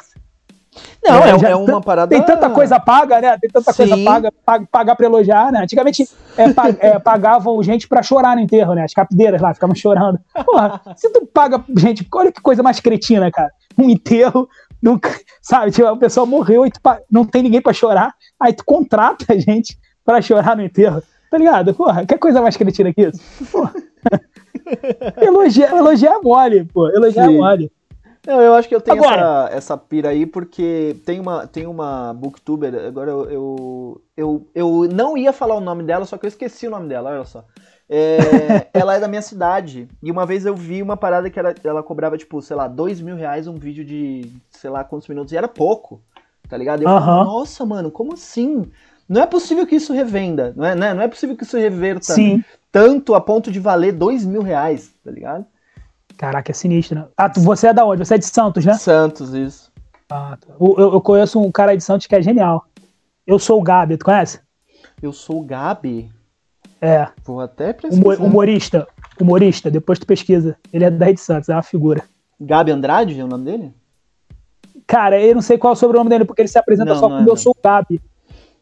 Não, é, já é uma parada. Tem tanta coisa paga, né? Tem tanta coisa Sim. paga, paga pagar pra elogiar, né? Antigamente é, pa- é, pagavam gente pra chorar no enterro, né? As capideiras lá ficavam chorando. Porra, se tu paga gente, olha que coisa mais cretina, cara. Um enterro, nunca, sabe? Tipo, a pessoa morreu e não tem ninguém pra chorar, aí tu contrata a gente pra chorar no enterro. Tá ligado? Porra, que coisa mais cretina que isso? Porra. elogiar, elogiar é mole, pô. Elogiar Sim. é mole. Não, eu acho que eu tenho Agora- essa, essa pira aí porque tem uma, tem uma booktuber, agora eu, eu, eu, eu não ia falar o nome dela, só que eu esqueci o nome dela, olha só. É, ela é da minha cidade, e uma vez eu vi uma parada que era, ela cobrava, tipo, sei lá, dois mil reais um vídeo de sei lá quantos minutos, e era pouco, tá ligado? Eu falei, nossa, mano, como assim? Não é possível que isso revenda, não é, né? Não é possível que isso reverta Sim. tanto a ponto de valer dois mil reais, tá ligado? Caraca, é sinistro, né? Ah, tu- você é da onde? Você é de Santos, né? Santos, isso. Ah, tá. eu, eu- eu conheço um cara de Santos que é genial. Eu sou o Gabi, tu conhece? Eu sou o Gabi. É, Vou até pesquisar. humorista. Humorista, depois tu pesquisa. Ele é daí de Santos, é uma figura. Gabi Andrade é o nome dele? Cara, eu não sei qual é o sobrenome dele, porque ele se apresenta Não, só não como é, eu sou o Gabi.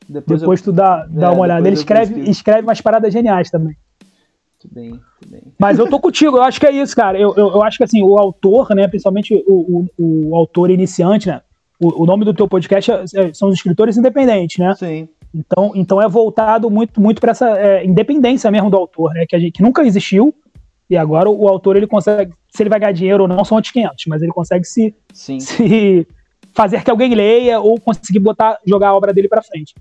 Depois, Depois tu dá, dá É, uma olhada. Ele eu escreve, pesquiso. escreve umas paradas geniais também. eu... Tudo bem, tudo bem. Mas eu tô contigo, eu acho que é isso, cara. Eu, eu, eu acho que assim, o autor, né, principalmente o, o, o autor iniciante, né? O, o nome do teu podcast é- é- são os escritores independentes, né? Sim, Então, então é voltado muito, muito para essa é, independência mesmo do autor, né? Que, a gente, que nunca existiu. E agora o, autor ele consegue, se ele vai ganhar dinheiro ou não, são outros 500, mas ele consegue se, sim. se fazer que alguém leia ou conseguir botar, jogar a obra dele para frente.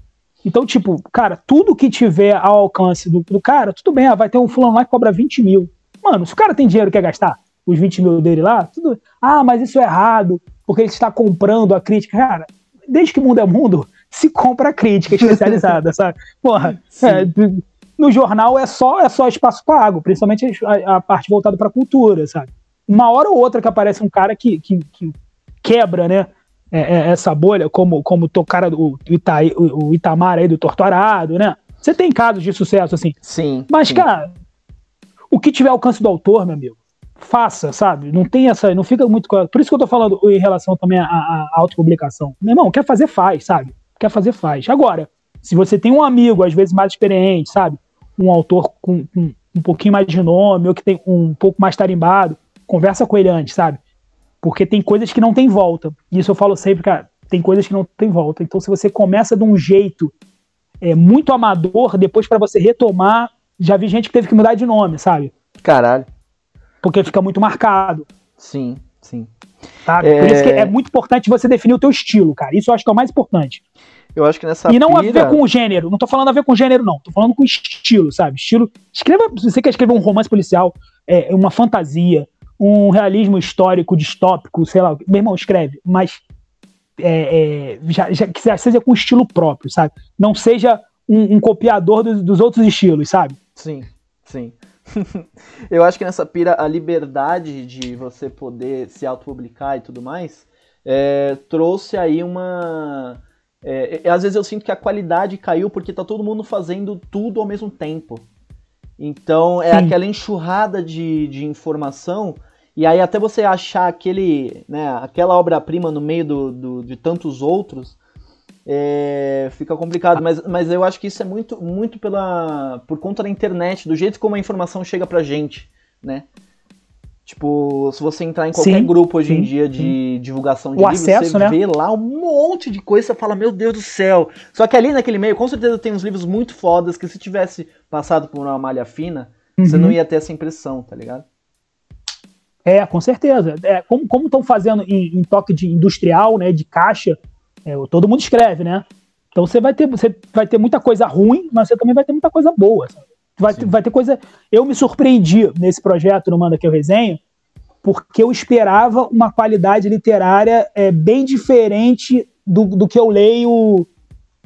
Então, tipo, cara, tudo que tiver ao alcance do, do cara, tudo bem, ah, vai ter um fulano lá que cobra 20 mil. Mano, se o cara tem dinheiro e quer gastar os 20 mil dele lá, tudo. Ah, mas isso é errado, porque ele está comprando a crítica. Cara, desde que o mundo é mundo, se compra a crítica especializada, sabe? Porra, é, no jornal é só, é só espaço pago, principalmente a, a parte voltada para cultura, sabe? Uma hora ou outra que aparece um cara que, que, que quebra, né? é, é, essa bolha, como, como o cara do Ita, o, Itamar aí do Torturado, né? Você tem casos de sucesso assim. Sim. Mas, sim. cara, o que tiver alcance do autor, meu amigo, faça, sabe? Não tem essa. Não fica muito. Por isso que eu tô falando em relação também à, à autopublicação. Meu irmão, quer fazer, faz, sabe? Quer fazer, faz. Agora, se você tem um amigo, às vezes mais experiente, sabe? Um autor com, com um pouquinho mais de nome, ou que tem um pouco mais tarimbado, conversa com ele antes, sabe? Porque tem coisas que não tem volta. Isso eu falo sempre, cara. Tem coisas que não tem volta. Então, se você começa de um jeito é, muito amador, depois para você retomar, já vi gente que teve que mudar de nome, sabe? Caralho. Porque fica muito marcado, Sim, sim. sabe? É. Por isso que é muito importante você definir o teu estilo, cara. Isso eu acho que é o mais importante. Eu acho que nessa e não a pira... ver com o gênero. Não tô falando a ver com gênero, não. Tô falando com estilo, sabe? Estilo. Escreva. Se você quer escrever um romance policial, é, uma fantasia, um realismo histórico, distópico, sei lá. Meu irmão, escreve. Mas é, é, já, já, que seja com estilo próprio, sabe? Não seja um, um copiador dos, dos outros estilos, sabe? Sim, sim. eu acho que nessa pira a liberdade de você poder se autopublicar e tudo mais é, trouxe aí uma é, é, às vezes eu sinto que a qualidade caiu porque tá todo mundo fazendo tudo ao mesmo tempo. Então é Sim. aquela enxurrada de, de informação, e aí até você achar aquele, né, aquela obra-prima no meio do, do, de tantos outros, é, fica complicado. Mas, mas eu acho que isso é muito, muito pela, por conta da internet, do jeito como a informação chega pra gente, né? Tipo, se você entrar em qualquer sim, grupo hoje sim, em dia de sim. divulgação de o livros, acesso, você né? vê lá um monte de coisa, você fala, meu Deus do céu. Só que ali naquele meio, com certeza tem uns livros muito fodas que se tivesse passado por uma malha fina, uhum. você não ia ter essa impressão, tá ligado? É, com certeza. É, como estão fazendo em, em, toque de industrial, né, de caixa, é, todo mundo escreve, né? Então você vai ter, você vai ter muita coisa ruim, mas você também vai ter muita coisa boa. Sabe? Vai, vai ter coisa. Eu me surpreendi nesse projeto no Manda que eu resenho, porque eu esperava uma qualidade literária é, bem diferente do, do que eu leio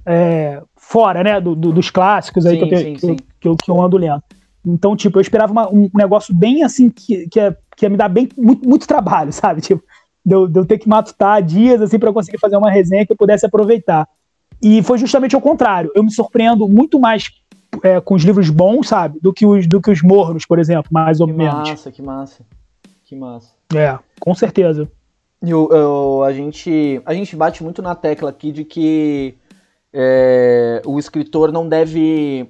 é, fora, né? Do, do, dos clássicos aí sim, que, eu, sim, que, sim. Que, eu, que, eu, ando lendo. Então, tipo, eu esperava uma, um negócio bem assim, que, que, ia, que ia me dar bem, muito, muito trabalho, sabe? Tipo, de eu, de eu ter que matutar dias assim para conseguir fazer uma resenha que eu pudesse aproveitar. E foi justamente ao contrário. Eu me surpreendo muito mais é, com os livros bons, sabe? Do que os, do que os mornos, por exemplo, mais ou que menos. Que massa, que massa. Que massa. É, com certeza. A, gente, a gente bate muito na tecla aqui de que é, o escritor não deve.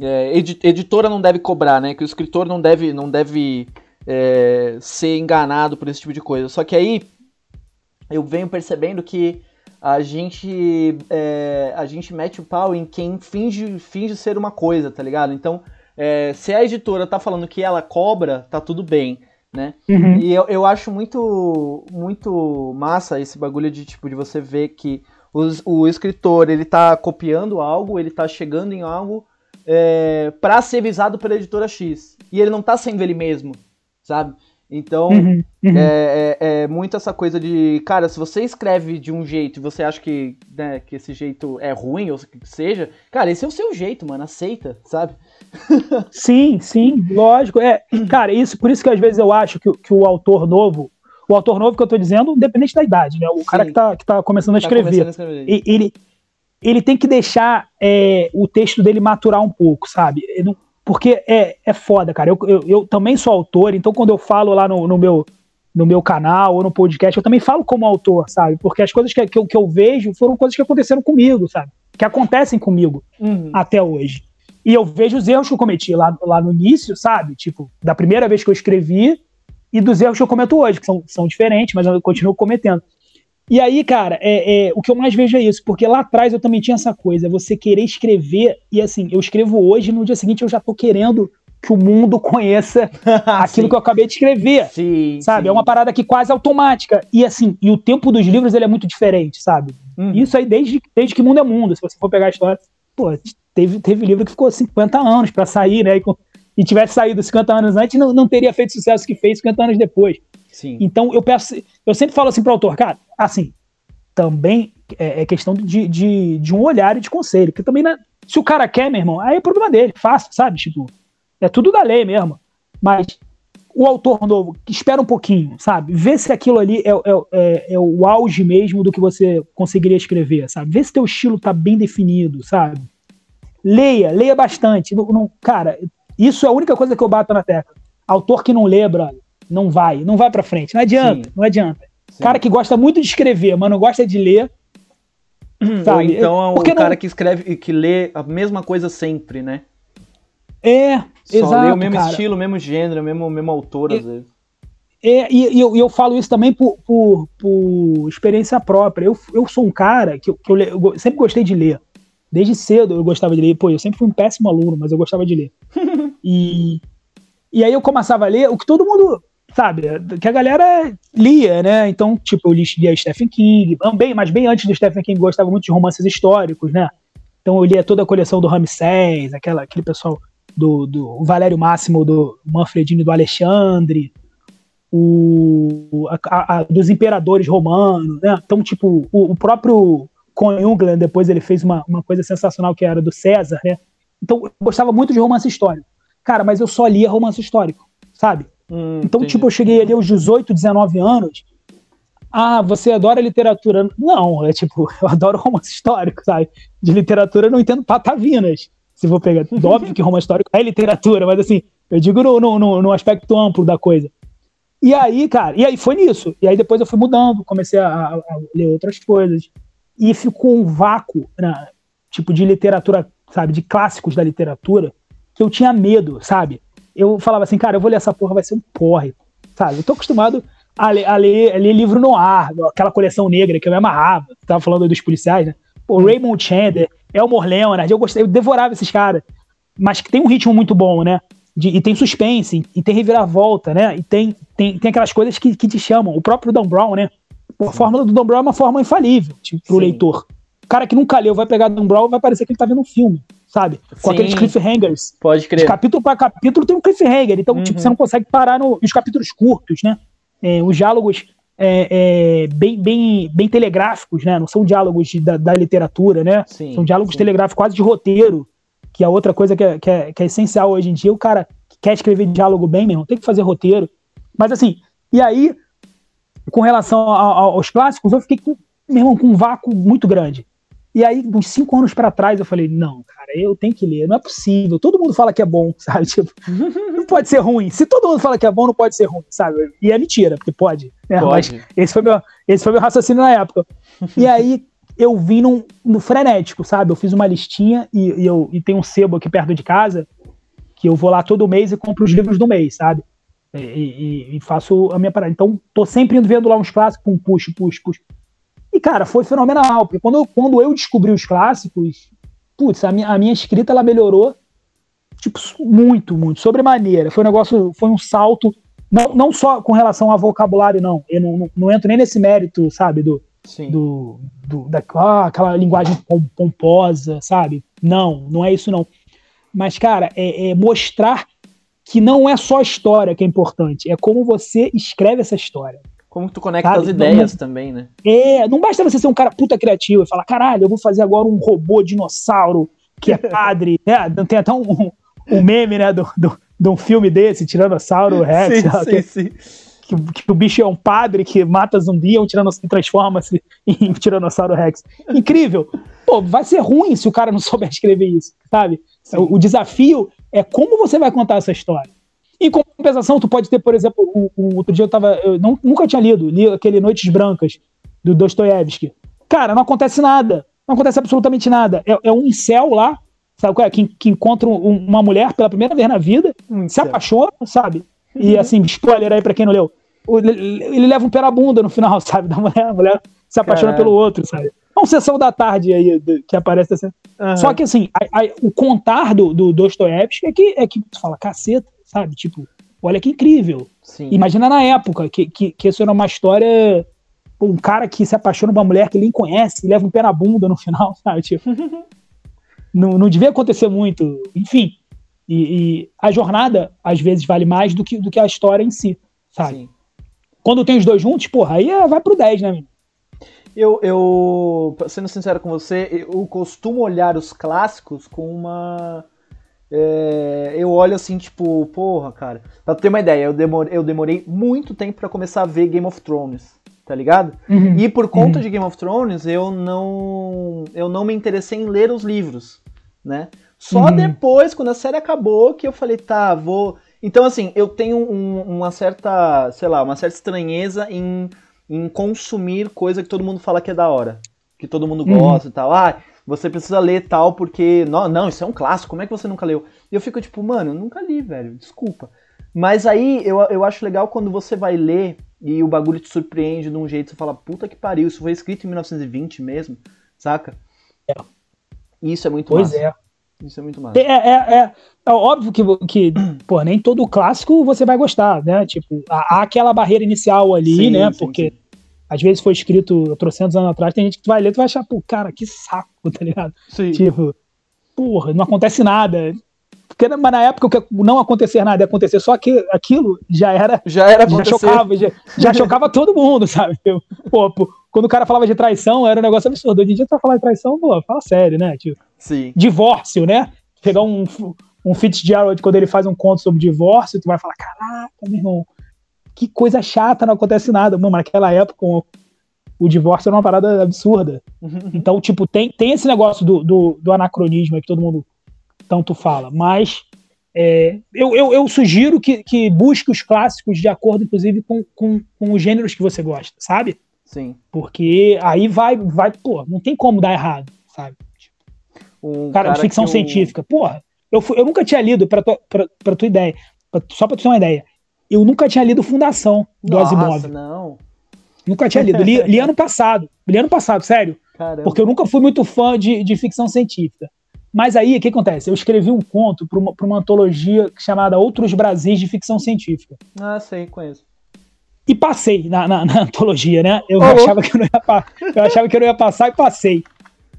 É, editora não deve cobrar, né? Que o escritor não deve, não deve é, ser enganado por esse tipo de coisa. Só que aí eu venho percebendo que a gente é, a gente mete o pau em quem finge, finge ser uma coisa, tá ligado? Então, é, se a editora tá falando que ela cobra, tá tudo bem, né? Uhum. E eu, eu acho muito muito massa esse bagulho de tipo de você ver que os, o escritor ele tá copiando algo, ele tá chegando em algo é, para ser visado pela editora X e ele não tá sendo ele mesmo, sabe? Então, uhum, uhum. É, é, é, muito essa coisa de, cara, se você escreve de um jeito e você acha que, né, que esse jeito é ruim, ou que seja, cara, esse é o seu jeito, mano, aceita, sabe? sim, sim, lógico. É, cara, isso, por isso que às vezes eu acho que, que o autor novo, o autor novo que eu tô dizendo, independente da idade, né? O sim. cara que tá, que tá começando a escrever, tá começando a escrever. ele, ele tem que deixar é, o texto dele maturar um pouco, sabe? Não, porque é, é foda, cara. Eu, eu, eu, também sou autor, então quando eu falo lá no, no, meu, no meu canal ou no podcast, eu também falo como autor, sabe? Porque as coisas que, que, eu, que eu vejo foram coisas que aconteceram comigo, sabe? Que acontecem comigo uhum. até hoje. E eu vejo os erros que eu cometi lá, lá no início, sabe? Tipo, da primeira vez que eu escrevi e dos erros que eu cometo hoje, que são, são diferentes, mas eu continuo cometendo. E aí, cara, é, é, o que eu mais vejo é isso, porque lá atrás eu também tinha essa coisa, você querer escrever, e assim, eu escrevo hoje, no dia seguinte eu já tô querendo que o mundo conheça aquilo que eu acabei de escrever. Sim, sabe? Sim. É uma parada que quase automática. E assim, e o tempo dos livros ele é muito diferente, sabe? Uhum. Isso aí desde, desde que mundo é mundo. Se você for pegar a história, pô, teve, teve livro que ficou 50 anos para sair, né? E, e, tivesse saído 50 anos antes, não, não teria feito o sucesso que fez 50 anos depois. Sim. Então eu peço, eu sempre falo assim para o autor, cara, assim, também é, é questão de, de, de, um olhar e de conselho, que também, né, se o cara quer, meu irmão, aí é problema dele, faça, sabe? Tipo, é tudo da lei mesmo. Mas o autor novo, espera um pouquinho, sabe? Vê se aquilo ali é, é, é, é, o auge mesmo do que você conseguiria escrever, sabe? Vê se teu estilo tá bem definido, sabe? Leia, leia bastante. Não, não, cara, isso é a única coisa que eu bato na tecla. Autor que não lê, brother, não vai, não vai para frente. Não adianta, Sim. não adianta. Sim. Cara que gosta muito de escrever, mas não gosta de ler. Sabe? Ou então é o Porque cara não... que escreve, que lê a mesma coisa sempre, né? É, Só exato, lê o mesmo cara. estilo, o mesmo gênero, o mesmo, mesmo autor, às vezes. É, e, e eu, eu, falo isso também por, por, por, experiência própria. Eu, eu sou um cara que, que eu, eu, sempre gostei de ler. Desde cedo eu gostava de ler. Pô, eu sempre fui um péssimo aluno, mas eu gostava de ler. e, e aí eu começava a ler o que todo mundo, sabe, que a galera lia, né? Então, tipo, eu lia Stephen King, bem, mas bem antes do Stephen King, gostava muito de romances históricos, né? Então eu lia toda a coleção do Ramsés, aquela, aquele pessoal do, do Valério Máximo, do Manfredini do Alexandre, o, a, a, dos imperadores romanos, né? Então, tipo, o, o próprio Conjungland, depois ele fez uma, uma coisa sensacional que era do César, né? Então, eu gostava muito de romance histórico. Cara, mas eu só lia romance histórico, sabe? Hum, então, entendi. tipo, eu cheguei ali aos 18, 19 anos, ah, você adora literatura. Não, é tipo, eu adoro romance histórico, sabe? De literatura eu não entendo patavinas. Se vou pegar. Óbvio que romance histórico é literatura, mas assim, eu digo no, no, no aspecto amplo da coisa. E aí, cara, e aí foi nisso. E aí depois eu fui mudando, comecei a, a, a ler outras coisas. E ficou um vácuo, né, tipo, de literatura, sabe, de clássicos da literatura, que eu tinha medo, sabe? Eu falava assim, cara, eu vou ler essa porra, vai ser um porre, sabe? Eu tô acostumado a ler, a ler, a ler livro no ar, aquela coleção negra que eu me amarrava. Tava falando dos policiais, né? Pô, Raymond Chandler, Elmore Leonard, eu gostei, eu devorava esses caras. Mas que tem um ritmo muito bom, né? De, e tem suspense, e tem reviravolta, né? E tem, tem, tem aquelas coisas que, que te chamam. O próprio Dan Brown, né? A fórmula do Dan Brown é uma fórmula infalível tipo, pro Sim. leitor. O cara que nunca leu vai pegar Dan Brown vai parecer que ele tá vendo um filme, sabe? Com Sim. aqueles cliffhangers. Pode crer. De capítulo para capítulo tem um cliffhanger. Então, uhum. tipo, você não consegue parar no, nos capítulos curtos, né? É, os diálogos é, é, bem, bem, bem telegráficos, né? Não são diálogos de, da, da, literatura, né? Sim, são diálogos sim. telegráficos quase de roteiro, que é outra coisa que é, que é, que é essencial hoje em dia. O cara que quer escrever diálogo bem, mesmo, tem que fazer roteiro. Mas assim, e aí, com relação aos clássicos, eu fiquei com, meu irmão, com um vácuo muito grande. E aí, uns cinco anos para trás, eu falei, não, cara, eu tenho que ler, não é possível. Todo mundo fala que é bom, sabe? Tipo, não pode ser ruim. Se todo mundo fala que é bom, não pode ser ruim, sabe? E é mentira, porque pode. Né? pode. Mas esse foi, meu, esse foi meu raciocínio na época. E aí, eu vim num, no frenético, sabe? Eu fiz uma listinha e, e, eu, e tem um sebo aqui perto de casa que eu vou lá todo mês e compro os livros do mês, sabe? E, e, e faço a minha parada. Então, tô sempre indo vendo lá uns clássicos, um push, push, push. E, cara, foi fenomenal, porque quando eu, quando eu descobri os clássicos, putz, a minha, a minha escrita ela melhorou, tipo, muito, muito, sobremaneira. Foi um negócio, foi um salto, não, não só com relação ao vocabulário, não. Eu não, não, não entro nem nesse mérito, sabe, do, Sim. do, do da, ah, aquela linguagem pomposa, sabe? Não, não é isso não. Mas, cara, é, é mostrar que não é só a história que é importante, é como você escreve essa história. Como tu conecta Sabe? as ideias não, também, né? É, não basta você ser um cara puta criativo e falar, caralho, eu vou fazer agora um robô dinossauro que é padre, né? Tem até um, um meme, né, do, do, de um filme desse, Tiranossauro Rex. Sim, sim, que, sim. Que, que, o bicho é um padre que mata zumbi, um tiranossauro transforma-se em Tiranossauro Rex. Incrível. Pô, vai ser ruim se o cara não souber escrever isso, sabe? O, o desafio é como você vai contar essa história. Em compensação, tu pode ter, por exemplo, o, o outro dia eu tava. Eu não, nunca tinha lido, li aquele Noites Brancas, do Dostoiévski. Cara, não acontece nada. Não acontece absolutamente nada. É, é um incel lá, sabe qual é? Que, que encontra um, uma mulher pela primeira vez na vida, um se apaixona, sabe? E uhum. assim, spoiler aí pra quem não leu. Ele, ele leva um pé na bunda no final, sabe? Da mulher, a mulher se apaixona Caralho. pelo outro, sabe? É uma sessão da tarde aí que aparece assim. Uhum. Só que assim, a, a, o contar do, do Dostoiévski é que, é que tu fala, caceta, sabe? Tipo, olha que incrível. Sim. Imagina na época que, que, que isso era uma história. Um cara que se apaixona por uma mulher que nem conhece e leva um pé na bunda no final, sabe? Tipo, não, não devia acontecer muito. Enfim. E, e, a jornada, às vezes, vale mais do que, do que a história em si, sabe? Sim. Quando tem os dois juntos, porra, aí é, vai pro 10, né, menino? Eu, eu, sendo sincero com você, eu costumo olhar os clássicos com uma é, eu olho assim, tipo, porra, cara. Pra ter uma ideia, eu demorei, eu demorei muito tempo para começar a ver Game of Thrones, tá ligado? Uhum. E por conta uhum. de Game of Thrones, eu não, eu não me interessei em ler os livros, né? Só uhum. depois, quando a série acabou, que eu falei, tá, vou. Então, assim, eu tenho um, uma certa, sei lá, uma certa estranheza em, em consumir coisa que todo mundo fala que é da hora. Que todo mundo uhum. gosta e tal. Ah, você precisa ler tal porque. Não, não, isso é um clássico, como é que você nunca leu? E eu fico tipo, mano, eu nunca li, velho, desculpa. Mas aí eu, eu acho legal quando você vai ler e o bagulho te surpreende de um jeito, você fala, puta que pariu, isso foi escrito em 1920 mesmo, saca? É. Isso é muito pois massa. é. Isso é muito massa. É, é, é, é óbvio que, que pô, nem todo clássico você vai gostar, né? Tipo, há, há aquela barreira inicial ali, sim, né? Sim, porque sim às vezes foi escrito trocentos anos atrás, tem gente que vai ler e vai achar, pô, cara, que saco, tá ligado? Sim. Tipo, porra, não acontece nada. Porque mas na época que não acontecer nada e acontecer só que, aquilo já era. Já era Já chocava, já, já chocava todo mundo, sabe? Pô, pô, quando o cara falava de traição, era um negócio absurdo. Hoje em dia, tu vai falar de traição, pô, fala sério, né? Tipo, Sim. Divórcio, né? Pegar um, um Fitzgerald quando ele faz um conto sobre divórcio, tu vai falar, caraca, meu irmão que coisa chata, não acontece nada. Mano, naquela época, o, o divórcio era uma parada absurda. Uhum. Então, tipo, tem, tem esse negócio do, do, do anacronismo aí que todo mundo tanto fala, mas é, eu, eu, eu, sugiro que, que busque os clássicos de acordo, inclusive, com, com, com os gêneros que você gosta, sabe? Sim. Porque aí vai, vai, pô, não tem como dar errado, sabe? Um cara, cara, ficção científica. Porra, eu, eu nunca tinha lido, pra tua, pra, pra tua ideia, pra, só pra tu ter uma ideia, eu nunca tinha lido Fundação do Nossa, Asimov. não. Nunca tinha lido. Li, li ano passado. Li ano passado, sério. Caramba. Porque eu nunca fui muito fã de, de ficção científica. Mas aí, o que acontece? Eu escrevi um conto para uma, uma antologia chamada Outros Brasis de Ficção Científica. Ah, sei, conheço. E passei na, na, na antologia, né? Eu, achava que eu, não ia, eu achava que eu não ia passar e passei.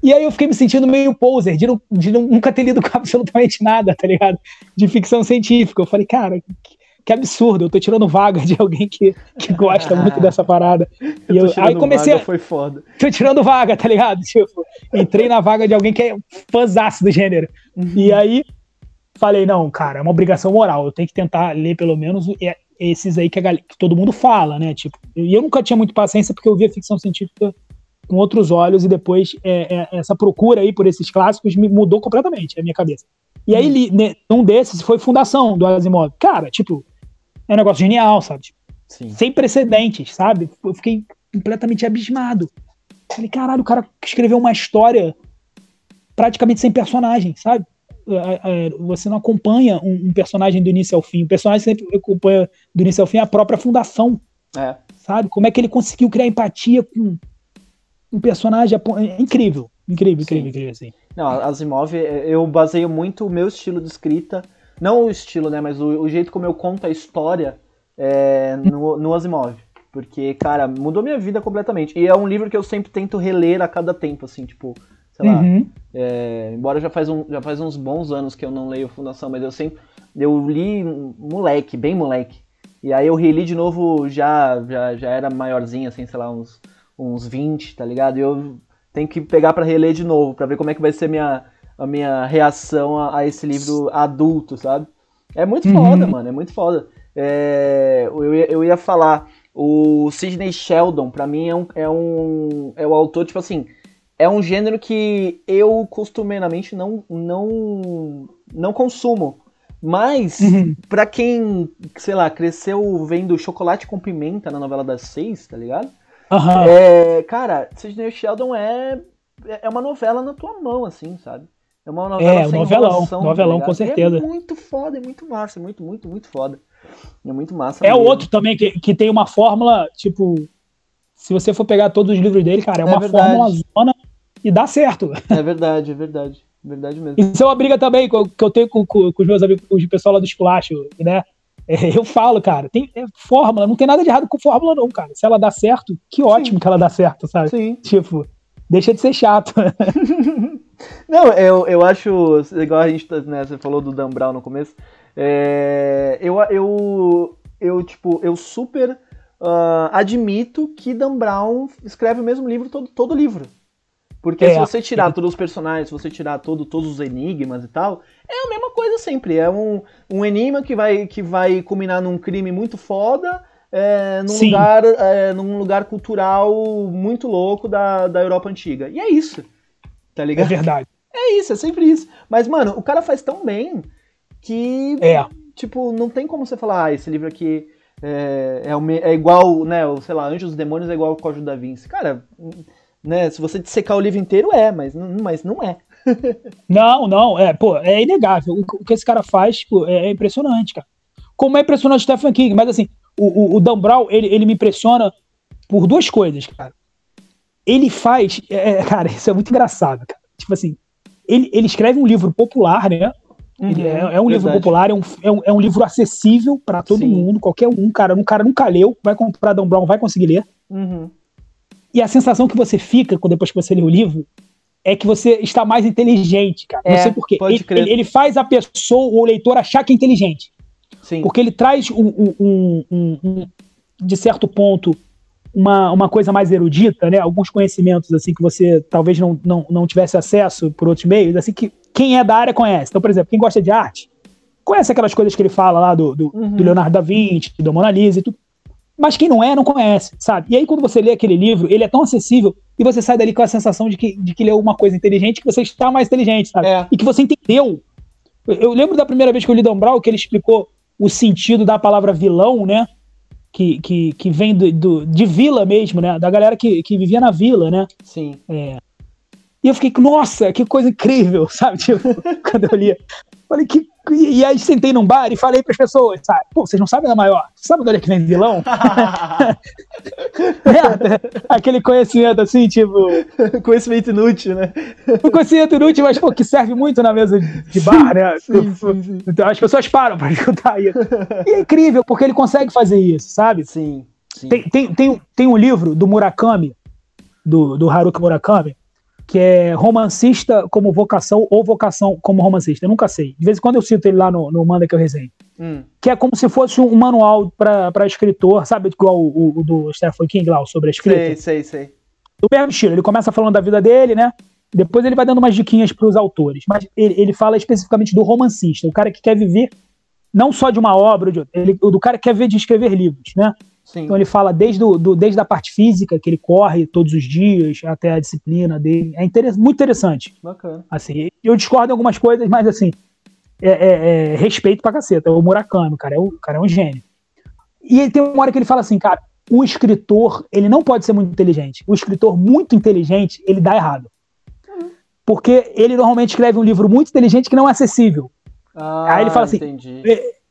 E aí eu fiquei me sentindo meio poser, de, não, de nunca ter lido absolutamente nada, tá ligado? De ficção científica. Eu falei, cara, que, que absurdo, eu tô tirando vaga de alguém que, que gosta muito dessa parada. E eu, aí comecei. Vaga, foi foda. Tô tirando vaga, tá ligado? Tipo, entrei na vaga de alguém que é fãzaço do gênero. Uhum. E aí falei, não, cara, é uma obrigação moral, eu tenho que tentar ler pelo menos esses aí que, a, que todo mundo fala, né? Tipo, e eu nunca tinha muito paciência porque eu via ficção científica com outros olhos e depois é, é, essa procura aí por esses clássicos me mudou completamente a minha cabeça. E aí, li, né, um desses foi Fundação do Asimov. Cara, tipo, é um negócio genial, sabe? Sim. Sem precedentes, sabe? Eu fiquei completamente abismado. Falei, caralho, o cara escreveu uma história praticamente sem personagem, sabe? É, é, você não acompanha um, personagem do início ao fim. O personagem sempre acompanha do início ao fim a própria fundação. É. Sabe? Como é que ele conseguiu criar empatia com um personagem. É incrível. Incrível, incrível, incrível, assim. Não, Asimov, eu baseio muito o meu estilo de escrita não o estilo, né? Mas o, o jeito como eu conto a história é, no, no Asimov. Porque, cara, mudou minha vida completamente. E é um livro que eu sempre tento reler a cada tempo, assim, tipo, sei lá. Uhum. É, embora já faz, um, já faz uns bons anos que eu não leio Fundação, mas eu sempre. Eu li moleque, bem moleque. E aí eu reli de novo, já, já, já era maiorzinho, assim, sei lá, uns, uns 20, tá ligado? E eu tenho que pegar para reler de novo, para ver como é que vai ser minha, a minha reação a, a esse livro adulto, sabe? É muito uhum. foda, mano, é muito foda. É, eu, ia, eu ia falar, o Sidney Sheldon, pra mim, é um, é um. É o autor, tipo assim. É um gênero que eu costumeiramente não, não, não consumo. Mas, uhum. pra quem, sei lá, cresceu vendo Chocolate com Pimenta na novela das seis, tá ligado? Uhum. É, cara, Sidney Sheldon é, é uma novela na tua mão, assim, sabe? É uma novela é, sem novelão, novelão, tá com certeza. é muito foda, é muito massa, é muito, muito, muito foda. É muito massa. É mesmo. outro também que, que tem uma fórmula, tipo, se você for pegar todos os livros dele, cara, é, é uma verdade. fórmula zona e dá certo. É verdade, é verdade. Verdade mesmo. Isso é uma briga também que eu tenho com, com, com os meus amigos, com o pessoal lá do Splash, né? É, eu falo, cara, tem é, fórmula, não tem nada de errado com fórmula, não, cara. Se ela dá certo, que ótimo Sim. que ela dá certo, sabe? Sim. Tipo, deixa de ser chato. Não, eu, eu acho, igual a gente, tá, né, você falou do Dan Brown no começo, é, eu, eu, eu, tipo, eu super uh, admito que Dan Brown escreve o mesmo livro todo, todo livro. Porque é, se você tirar todos os personagens, se você tirar todo, todos os enigmas e tal, é a mesma coisa sempre. É um, um enigma que vai, que vai culminar num crime muito foda, é, num, lugar, é, num lugar cultural muito louco da, da Europa Antiga. E é isso. Tá ligado? É verdade. É isso, é sempre isso. Mas, mano, o cara faz tão bem que. É. Tipo, não tem como você falar, ah, esse livro aqui é, é, o, é igual, né? O, sei lá, Anjos dos Demônios é igual ao Código da Vinci. Cara, né? Se você dissecar o livro inteiro, é, mas, mas não é. não, não, é, pô, é inegável. O, o que esse cara faz, tipo, é, é, impressionante, cara. Como é impressionante o Stephen King, mas assim, o, o, o Dan Brown, ele, ele me impressiona por duas coisas, cara. Ele faz, é, é cara, isso é muito engraçado, cara. Tipo assim, ele, ele escreve um livro popular, né? Uhum, é, é, um livro popular, é um, é um, é um livro acessível para todo Sim. mundo, qualquer um, cara. Um cara nunca leu, vai comprar Dan Brown, vai conseguir ler. Uhum. E a sensação que você fica depois que você lê o livro é que você está mais inteligente, cara. É, Não sei porquê. Ele, ele, ele, faz a pessoa, o leitor, achar que é inteligente. Sim. Porque ele traz um, um, um, um de certo ponto, uma, uma coisa mais erudita, né? Alguns conhecimentos assim que você talvez não, não, não tivesse acesso por outros meios, assim que quem é da área conhece. Então, por exemplo, quem gosta de arte conhece aquelas coisas que ele fala lá do, do, uhum. do Leonardo da Vinci, do Mona Lisa e tudo. Mas quem não é, não conhece, sabe? E aí, quando você lê aquele livro, ele é tão acessível e você sai dali com a sensação de que, de que leu uma coisa inteligente, que você está mais inteligente, sabe? É. E que você entendeu. Eu, eu lembro da primeira vez que eu li Dan Brown, que ele explicou o sentido da palavra vilão, né? Que, que, que vem do, do, de vila mesmo, né? Da galera que, que vivia na vila, né? Sim. É. E eu fiquei, nossa, que coisa incrível, sabe? Tipo, quando eu li. Falei, que. E aí sentei num bar e falei para as pessoas, sabe? Pô, vocês não sabem da maior? Sabe onde é que vem vilão? é, aquele conhecimento assim, tipo. conhecimento inútil, né? Um conhecimento inútil, mas pô, que serve muito na mesa de bar, né? Sim, sim, sim. Então as pessoas param para escutar isso. E é incrível, porque ele consegue fazer isso, sabe? Sim. sim. Tem, tem, tem, tem um livro do Murakami, do, do Haruki Murakami, que é romancista como vocação ou vocação como romancista. Eu nunca sei. De vez em quando eu cito ele lá no, no Manda que eu resenho. Hum. Que é como se fosse um manual para escritor, sabe? Igual o, o, do Stephen King lá, sobre a escrita. Sei, sei, sei. Do mesmo estilo. Ele começa falando da vida dele, né? Depois ele vai dando umas diquinhas para os autores. Mas ele, ele fala especificamente do romancista, o cara que quer viver não só de uma obra, de, ele, do cara que quer ver de escrever livros, né? Sim. Então ele fala desde, o, do, desde a parte física, que ele corre todos os dias, até a disciplina dele. É interess, muito interessante. Bacana. Assim, eu discordo em algumas coisas, mas assim, é, é, é respeito pra caceta. O Murakami, cara, é o cara é um gênio. E ele tem uma hora que ele fala assim, cara, o escritor, ele não pode ser muito inteligente. O escritor muito inteligente, ele dá errado. Uhum. Porque ele normalmente escreve um livro muito inteligente que não é acessível. Ah, Aí ele fala assim, entendi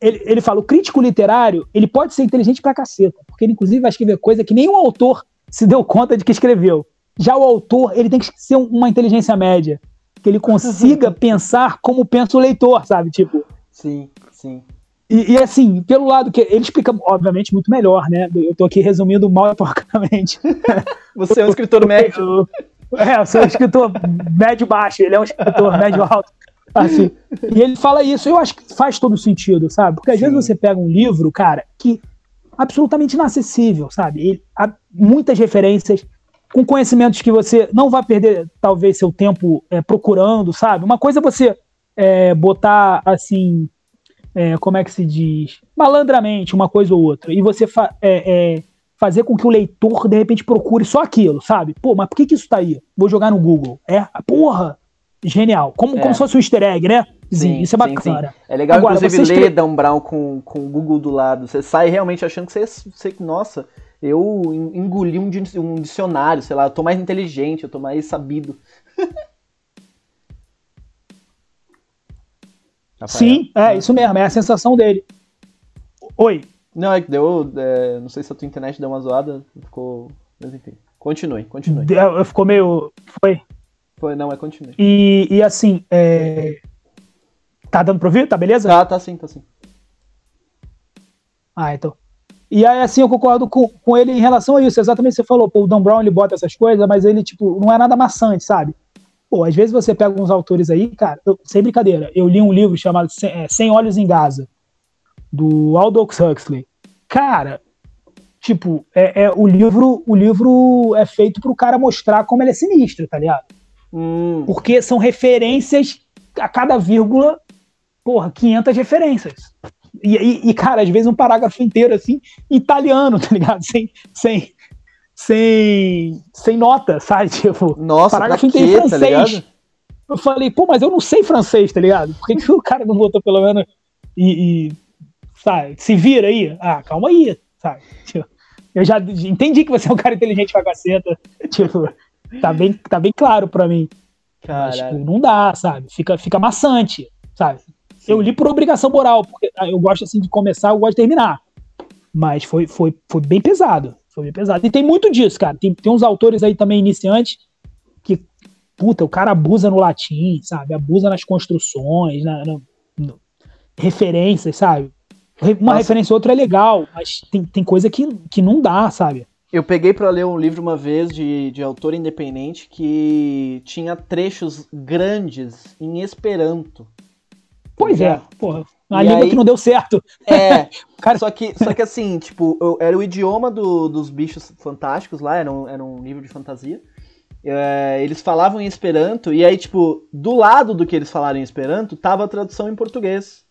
ele, ele fala, o crítico literário, ele pode ser inteligente pra caceta, porque ele inclusive vai escrever coisa que nenhum autor se deu conta de que escreveu. Já o autor, ele tem que ser uma inteligência média, que ele consiga pensar como pensa o leitor, sabe? Tipo. Sim, sim. E, e, assim, pelo lado que ele explica, obviamente, muito melhor, né? Eu tô aqui resumindo mal e porcamente. Você é um escritor médio. É, eu sou um escritor médio-baixo, ele é um escritor médio-alto. Assim, e ele fala isso, eu acho que faz todo sentido, sabe? Porque às Sim. vezes você pega um livro, cara, que absolutamente inacessível, sabe? Ele, há muitas referências, com conhecimentos que você não vai perder, talvez, seu tempo é, procurando, sabe? Uma coisa é você é, botar, assim, é, como é que se diz? Malandramente, uma coisa ou outra, e você fa é, é, fazer com que o leitor, de repente, procure só aquilo, sabe? Pô, mas por que, que isso tá aí? Vou jogar no Google. É, porra, genial. Como, é. como se fosse um easter egg, né? Sim, isso é bacana. Sim, sim. É legal, Agora, inclusive, ler escreve... Dan Brown com, com o Google do lado. Você sai realmente achando que você, você nossa, eu engoli um, um dicionário, sei lá, eu tô mais inteligente, eu tô mais sabido. Sim, é isso mesmo, é a sensação dele. Oi. Não, é que deu. É, não sei se a tua internet deu uma zoada, ficou. Mas enfim. Continue, continue. Deu, ficou meio. Foi. Foi, não, é continue. E, e assim, é... tá dando pra ouvir? Tá beleza? Tá, tá sim, tá sim. Ah, então. E aí, assim, eu concordo com, com ele em relação a isso. Exatamente você falou, pô, o Dan Brown ele bota essas coisas, mas ele, tipo, não é nada maçante, sabe? Pô, às vezes você pega uns autores aí, cara, eu, sem brincadeira, eu li um livro chamado Sem Olhos em Gaza, do Aldous Huxley. Cara, tipo, é, é, o livro o livro é feito pro cara mostrar como ele é sinistro, tá ligado? Hum. Porque são referências a cada vírgula, porra, 500 referências. E, e, e, cara, às vezes um parágrafo inteiro assim, italiano, tá ligado? Sem, sem, sem, sem nota, sabe? Tipo, Nossa, parágrafo inteiro em tá francês. Tá eu falei, pô, mas eu não sei francês, tá ligado? Por que, que o cara não botou pelo menos e, e, sabe, se vira aí? Ah, calma aí, sabe? Tipo, eu já entendi que você é um cara inteligente pra caceta. Tipo, Tá bem, tá bem claro para mim. Mas, tipo, não dá, sabe? Fica, fica maçante, sabe? Sim. Eu li por obrigação moral, porque ah, eu gosto assim de começar, eu gosto de terminar. Mas foi, foi, foi bem pesado. Foi bem pesado. E tem muito disso, cara. Tem, tem uns autores aí também iniciantes que, puta, o cara abusa no latim, sabe? Abusa nas construções, na, na no, referências, sabe? Uma Nossa. referência ou outra é legal, mas tem, tem coisa que, que não dá, sabe? Eu peguei para ler um livro uma vez de, de autor independente que tinha trechos grandes em Esperanto. Pois é, porra. A e língua aí, que não deu certo. É, cara... só, que, só que assim, tipo, eu, era o idioma do, dos bichos fantásticos lá, era um, era um livro de fantasia. É, eles falavam em Esperanto, e aí, tipo, do lado do que eles falaram em Esperanto, tava a tradução em português.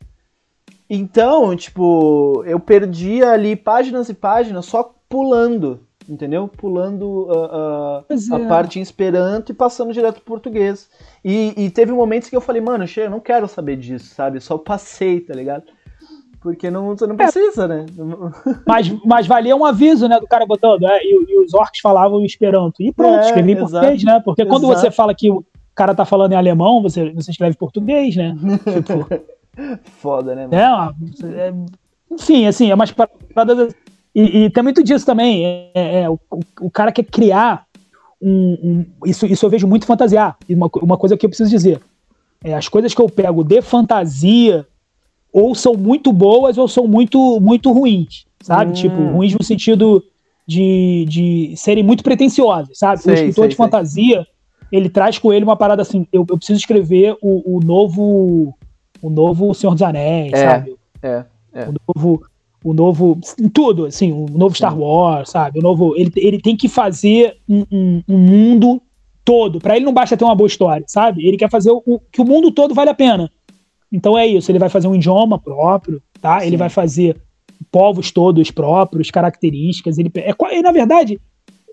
Então, tipo, eu perdia ali páginas e páginas só pulando, entendeu? Pulando uh, uh, a é. parte em esperanto e passando direto pro português. E, e teve momentos que eu falei, mano, eu não quero saber disso, sabe? Só passei, tá ligado? Porque não, você não é. precisa, é. né? Mas, mas valia um aviso, né, do cara botando, é, e, e, os orcs falavam esperanto. E pronto, é, escrevi em português, né? Porque quando exato. você fala que o cara tá falando em alemão, você, você escreve português, né? tipo, Foda, né? É, é, enfim, assim, é umas paradas. E, e tem muito disso também. É, é, é o, o, cara quer criar um, um, isso, isso eu vejo muito fantasiar. E uma, uma coisa que eu preciso dizer. É, as coisas que eu pego de fantasia ou são muito boas ou são muito, muito ruins, sabe? Hum. Tipo, ruins no sentido de, de serem muito pretensiosas, sabe? Sei, o escritor sei, de sei. fantasia, ele traz com ele uma parada assim, eu, eu preciso escrever o, o novo o novo Senhor dos Anéis, é, sabe? É, é. O novo, o novo, tudo, assim, o novo Star Wars, sabe? O novo, ele, ele tem que fazer um, um, um mundo todo. Para ele não basta ter uma boa história, sabe? Ele quer fazer o, que o mundo todo vale a pena. Então é isso. Ele vai fazer um idioma próprio, tá? Sim. Ele vai fazer povos todos próprios, características. Ele, é, na verdade,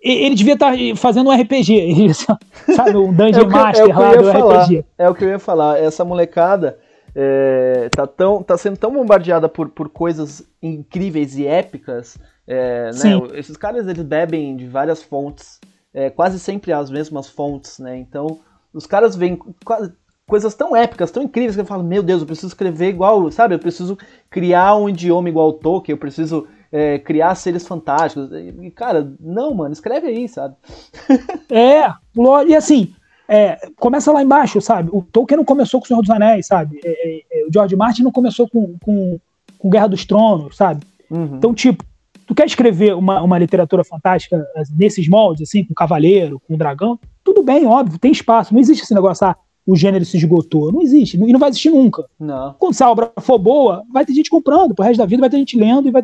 ele devia estar tá fazendo um RPG, sabe? Um Dungeon é Master é lá do falar, RPG. É o que eu ia falar. Essa molecada é, tá, tão, tá sendo tão bombardeada por, por coisas incríveis e épicas. É, né? Esses caras eles bebem de várias fontes, é, quase sempre as mesmas fontes, né? Então os caras veem coisas tão épicas, tão incríveis que eu falo, meu Deus, eu preciso escrever igual, sabe? Eu preciso criar um idioma igual o Tolkien, eu preciso é, criar seres fantásticos. E, cara, não, mano, escreve aí, sabe? é, e assim, é, começa lá embaixo, sabe? O Tolkien não começou com o Senhor dos Anéis, sabe? É, é, é, o George Martin não começou com, com, com Guerra dos Tronos, sabe? Uhum. Então, tipo, tu quer escrever uma, uma literatura fantástica nesses moldes, assim, com cavaleiro, com dragão, tudo bem, óbvio, tem espaço. Não existe esse negócio, ah, o gênero se esgotou. Não existe, e não vai existir nunca. Não. Quando essa obra for boa, vai ter gente comprando, pro resto da vida vai ter gente lendo e vai.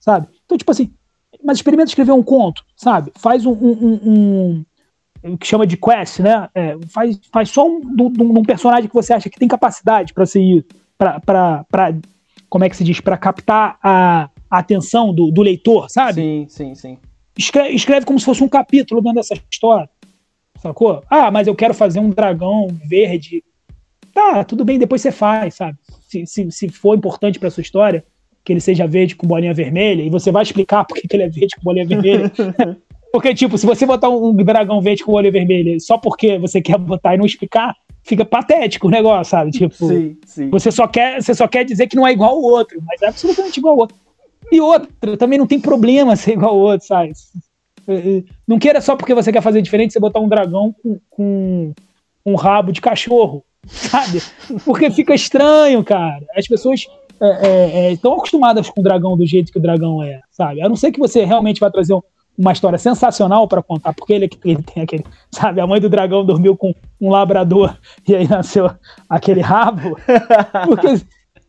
Sabe? Então, tipo assim, mas experimenta escrever um conto, sabe? Faz um, um, um, que chama de quest, né? É, faz, faz só um, um, um, personagem que você acha que tem capacidade para ser para como é que se diz para captar a, a atenção do, do, leitor, sabe? Sim, sim, sim. Escreve, escreve como se fosse um capítulo dentro dessa história, sacou? Ah, mas eu quero fazer um dragão verde. Tá, tudo bem, depois você faz, sabe? Se, se, se for importante para sua história, que ele seja verde com bolinha vermelha, e você vai explicar por que ele é verde com bolinha vermelha. Porque, tipo, se você botar um dragão verde com o olho vermelho só porque você quer botar e não explicar, fica patético o negócio, sabe? Tipo, sim, sim. Você, só quer, você só quer dizer que não é igual ao outro, mas é absolutamente igual ao outro. E outra, também não tem problema ser igual ao outro, sabe? Não queira só porque você quer fazer diferente você botar um dragão com, com um rabo de cachorro, sabe? Porque fica estranho, cara. As pessoas estão é, é, é, acostumadas com o dragão do jeito que o dragão é, sabe? A não ser que você realmente vai trazer um, uma história sensacional para contar, porque ele, ele tem aquele, sabe, a mãe do dragão dormiu com um labrador e aí nasceu aquele rabo, porque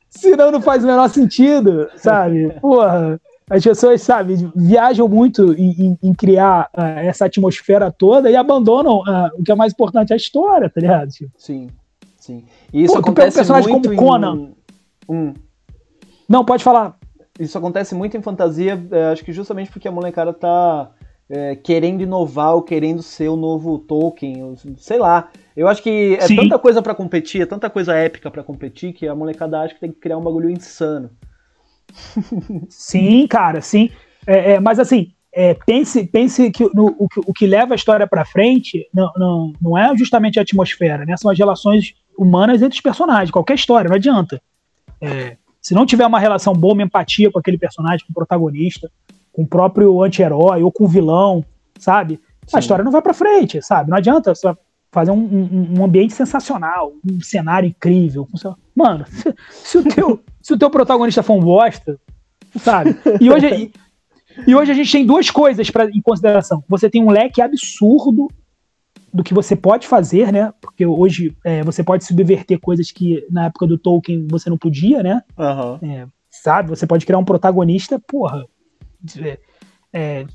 senão não faz o menor sentido, sabe? Porra, as pessoas, sabe, viajam muito em, em, criar uh, essa atmosfera toda e abandonam uh, o que é mais importante, a história, tá ligado? Tipo, sim, sim. E isso Pô, acontece um personagem muito como Conan. Em... Não, pode falar isso acontece muito em fantasia, é, acho que justamente porque a molecada tá é, querendo inovar ou querendo ser o novo Tolkien, sei lá. Eu acho que é Sim. tanta coisa para competir, é tanta coisa épica para competir que a molecada acha que tem que criar um bagulho insano. Sim, cara, sim. É, é, mas assim, é, pense, pense que no, o, o, que leva a história para frente não, não, não é justamente a atmosfera, né? São as relações humanas entre os personagens, qualquer história, não adianta. É, se não tiver uma relação boa, uma empatia com aquele personagem, com o protagonista, com o próprio anti-herói ou com o vilão, sabe? Sim. A história não vai para frente, sabe? Não adianta você fazer um, um, um, ambiente sensacional, um cenário incrível. Mano, se, se, o, teu, se o teu protagonista for um bosta, sabe? E hoje, e, e hoje a gente tem duas coisas pra, em consideração. Você tem um leque absurdo do que você pode fazer, né? Porque hoje é, você pode subverter coisas que na época do Tolkien você não podia, né? Uhum. É, sabe? Você pode criar um protagonista, porra, é, é,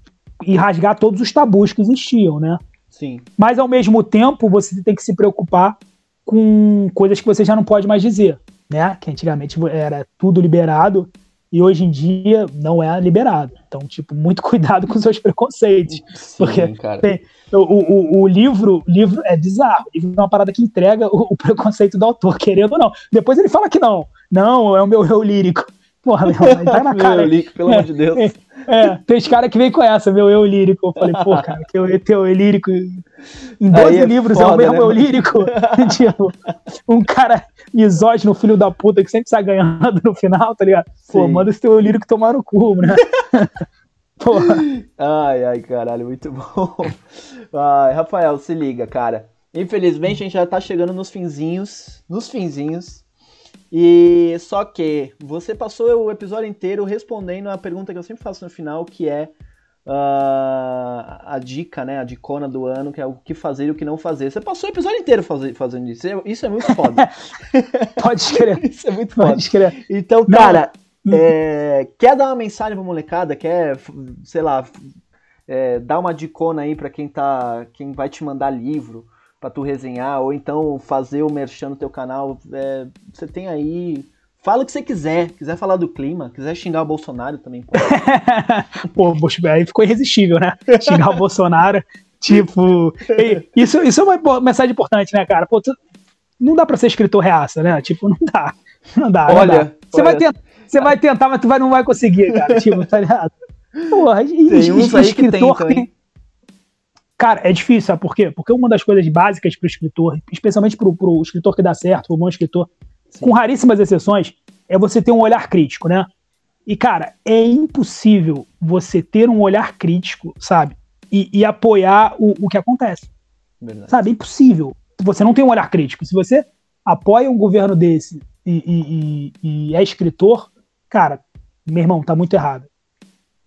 e rasgar todos os tabus que existiam, né? Sim. Mas ao mesmo tempo você tem que se preocupar com coisas que você já não pode mais dizer. né? Que antigamente era tudo liberado e hoje em dia não é liberado. Então, tipo, muito cuidado com seus preconceitos. Sim, porque tem, o, o, o, livro, livro é bizarro. O livro é uma parada que entrega o, o, preconceito do autor, querendo ou não. Depois ele fala que não. Não, é o meu eu lírico. Porra, meu, tá na cara. meu eu lírico, pelo amor de Deus. É, é, tem cara que vem com essa, meu eu lírico. Eu falei, pô, cara, que eu, teu eu lírico. Em 12 é livros foda, é o mesmo né? eu lírico. tipo, um cara misógino, filho da puta, que sempre sai ganhando no final, tá ligado? Pô, Sim. manda esse teu lírico tomar no cu, né? Porra. Ai, ai, caralho, muito bom. Ai, Rafael, se liga, cara. Infelizmente a gente já tá chegando nos finzinhos, nos finzinhos. E só que você passou o episódio inteiro respondendo a pergunta que eu sempre faço no final, que é uh, a dica, né? A dicona do ano, que é o que fazer e o que não fazer. Você passou o episódio inteiro faz, fazendo isso. Isso é muito foda. Pode escrever. isso é muito foda. Pode escrever. Então, cara, é, quer dar uma mensagem pra molecada? Quer, sei lá, é, dar uma dicona aí pra quem tá. quem vai te mandar livro para tu resenhar, ou então fazer o merchan no teu canal. É, você tem aí Fala o que você quiser. Quiser falar do clima, quiser xingar o Bolsonaro também pode. Pô, aí ficou irresistível, né? Xingar o Bolsonaro. Tipo. Isso, isso é uma mensagem importante, né, cara? Pô, tu, não dá pra ser escritor reaça, né? Tipo, não dá. Não dá. Olha. Não dá. Você, olha. Vai tentar, você vai tentar, mas tu vai, não vai conseguir, cara. Tipo, tá ligado? Porra, tem uns aí escritor que tem, Cara, é difícil, sabe por quê? Porque uma das coisas básicas pro escritor, especialmente pro, pro escritor que dá certo, pro bom escritor, Sim. com raríssimas exceções, é você ter um olhar crítico, né? E, cara, é impossível você ter um olhar crítico, sabe? E, e apoiar o, o que acontece. Verdade. Sabe? É impossível. Você não tem um olhar crítico. Se você apoia um governo desse e, e, e é escritor, cara, meu irmão, tá muito errado.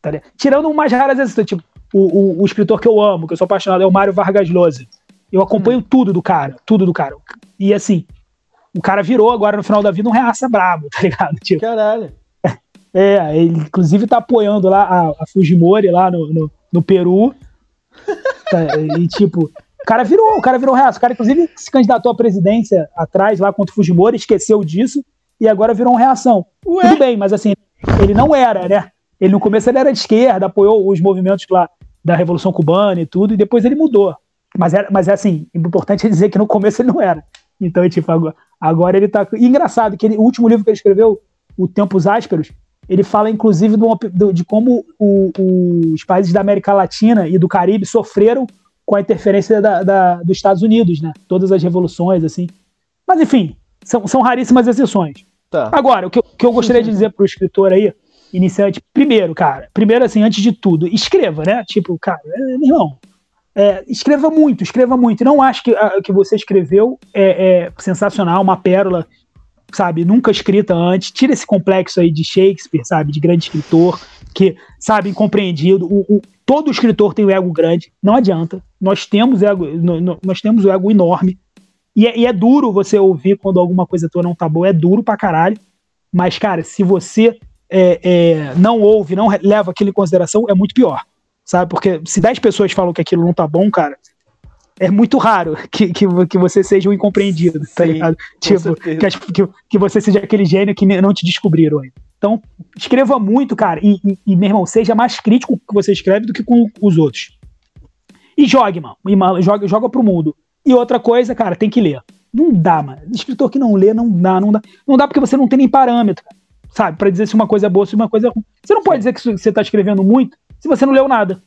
Tá Tirando umas raras exceções, tipo, o, o, o, escritor que eu amo, que eu sou apaixonado, é o Mário Vargas Llosa. Eu acompanho hum. tudo do cara, tudo do cara. E assim, o cara virou agora no final da vida um reaça brabo, tá ligado? Tipo, Caralho. É, ele inclusive tá apoiando lá a, a Fujimori lá no, no, no Peru. Tá, e tipo, o cara virou, o cara virou reaça. O cara, inclusive, se candidatou à presidência atrás lá contra o Fujimori, esqueceu disso e agora virou uma reação. Ué? Tudo bem, mas assim, ele não era, né? Ele no começo ele era de esquerda, apoiou os movimentos lá da Revolução Cubana e tudo, e depois ele mudou. Mas, era, mas é assim, importante dizer que no começo ele não era. Então, tipo, agora, agora ele tá. E engraçado que ele, o último livro que ele escreveu, O Tempos Ásperos, ele fala inclusive do, do, de como o, os países da América Latina e do Caribe sofreram com a interferência da, da, dos Estados Unidos, né? Todas as revoluções, assim. Mas enfim, são, são raríssimas exceções. Tá. Agora, o que, eu, que eu gostaria de dizer pro escritor aí, iniciante, primeiro, cara, primeiro assim, antes de tudo, escreva, né? Tipo, cara, é, meu irmão, é, escreva muito, escreva muito. Não acho que o que você escreveu é, é, sensacional, uma pérola, sabe, nunca escrita antes. Tira esse complexo aí de Shakespeare, sabe, de grande escritor, que, sabe, incompreendido. O, o, todo escritor tem o ego grande, não adianta. Nós temos ego, nós temos o ego enorme. E é, e é duro você ouvir quando alguma coisa tua não tá boa, é duro pra caralho. Mas, cara, se você é, é, não ouve, não leva aquilo em consideração, é muito pior sabe? Porque se 10 pessoas falam que aquilo não tá bom, cara, é muito raro que, que, que você seja um incompreendido, tá Sim, ligado? Tipo, que, que, que, você seja aquele gênio que não te descobriram ainda. Então, escreva muito, cara, e, e, e, meu irmão, seja mais crítico com o que você escreve do que com os outros. E jogue, mano. E, joga, joga pro mundo. E outra coisa, cara, tem que ler. Não dá, mano. Escritor que não lê, não dá, não dá. Não dá porque você não tem nem parâmetro, sabe? Para dizer se uma coisa é boa, se uma coisa é ruim. Você não pode dizer que você tá escrevendo muito se você não leu nada.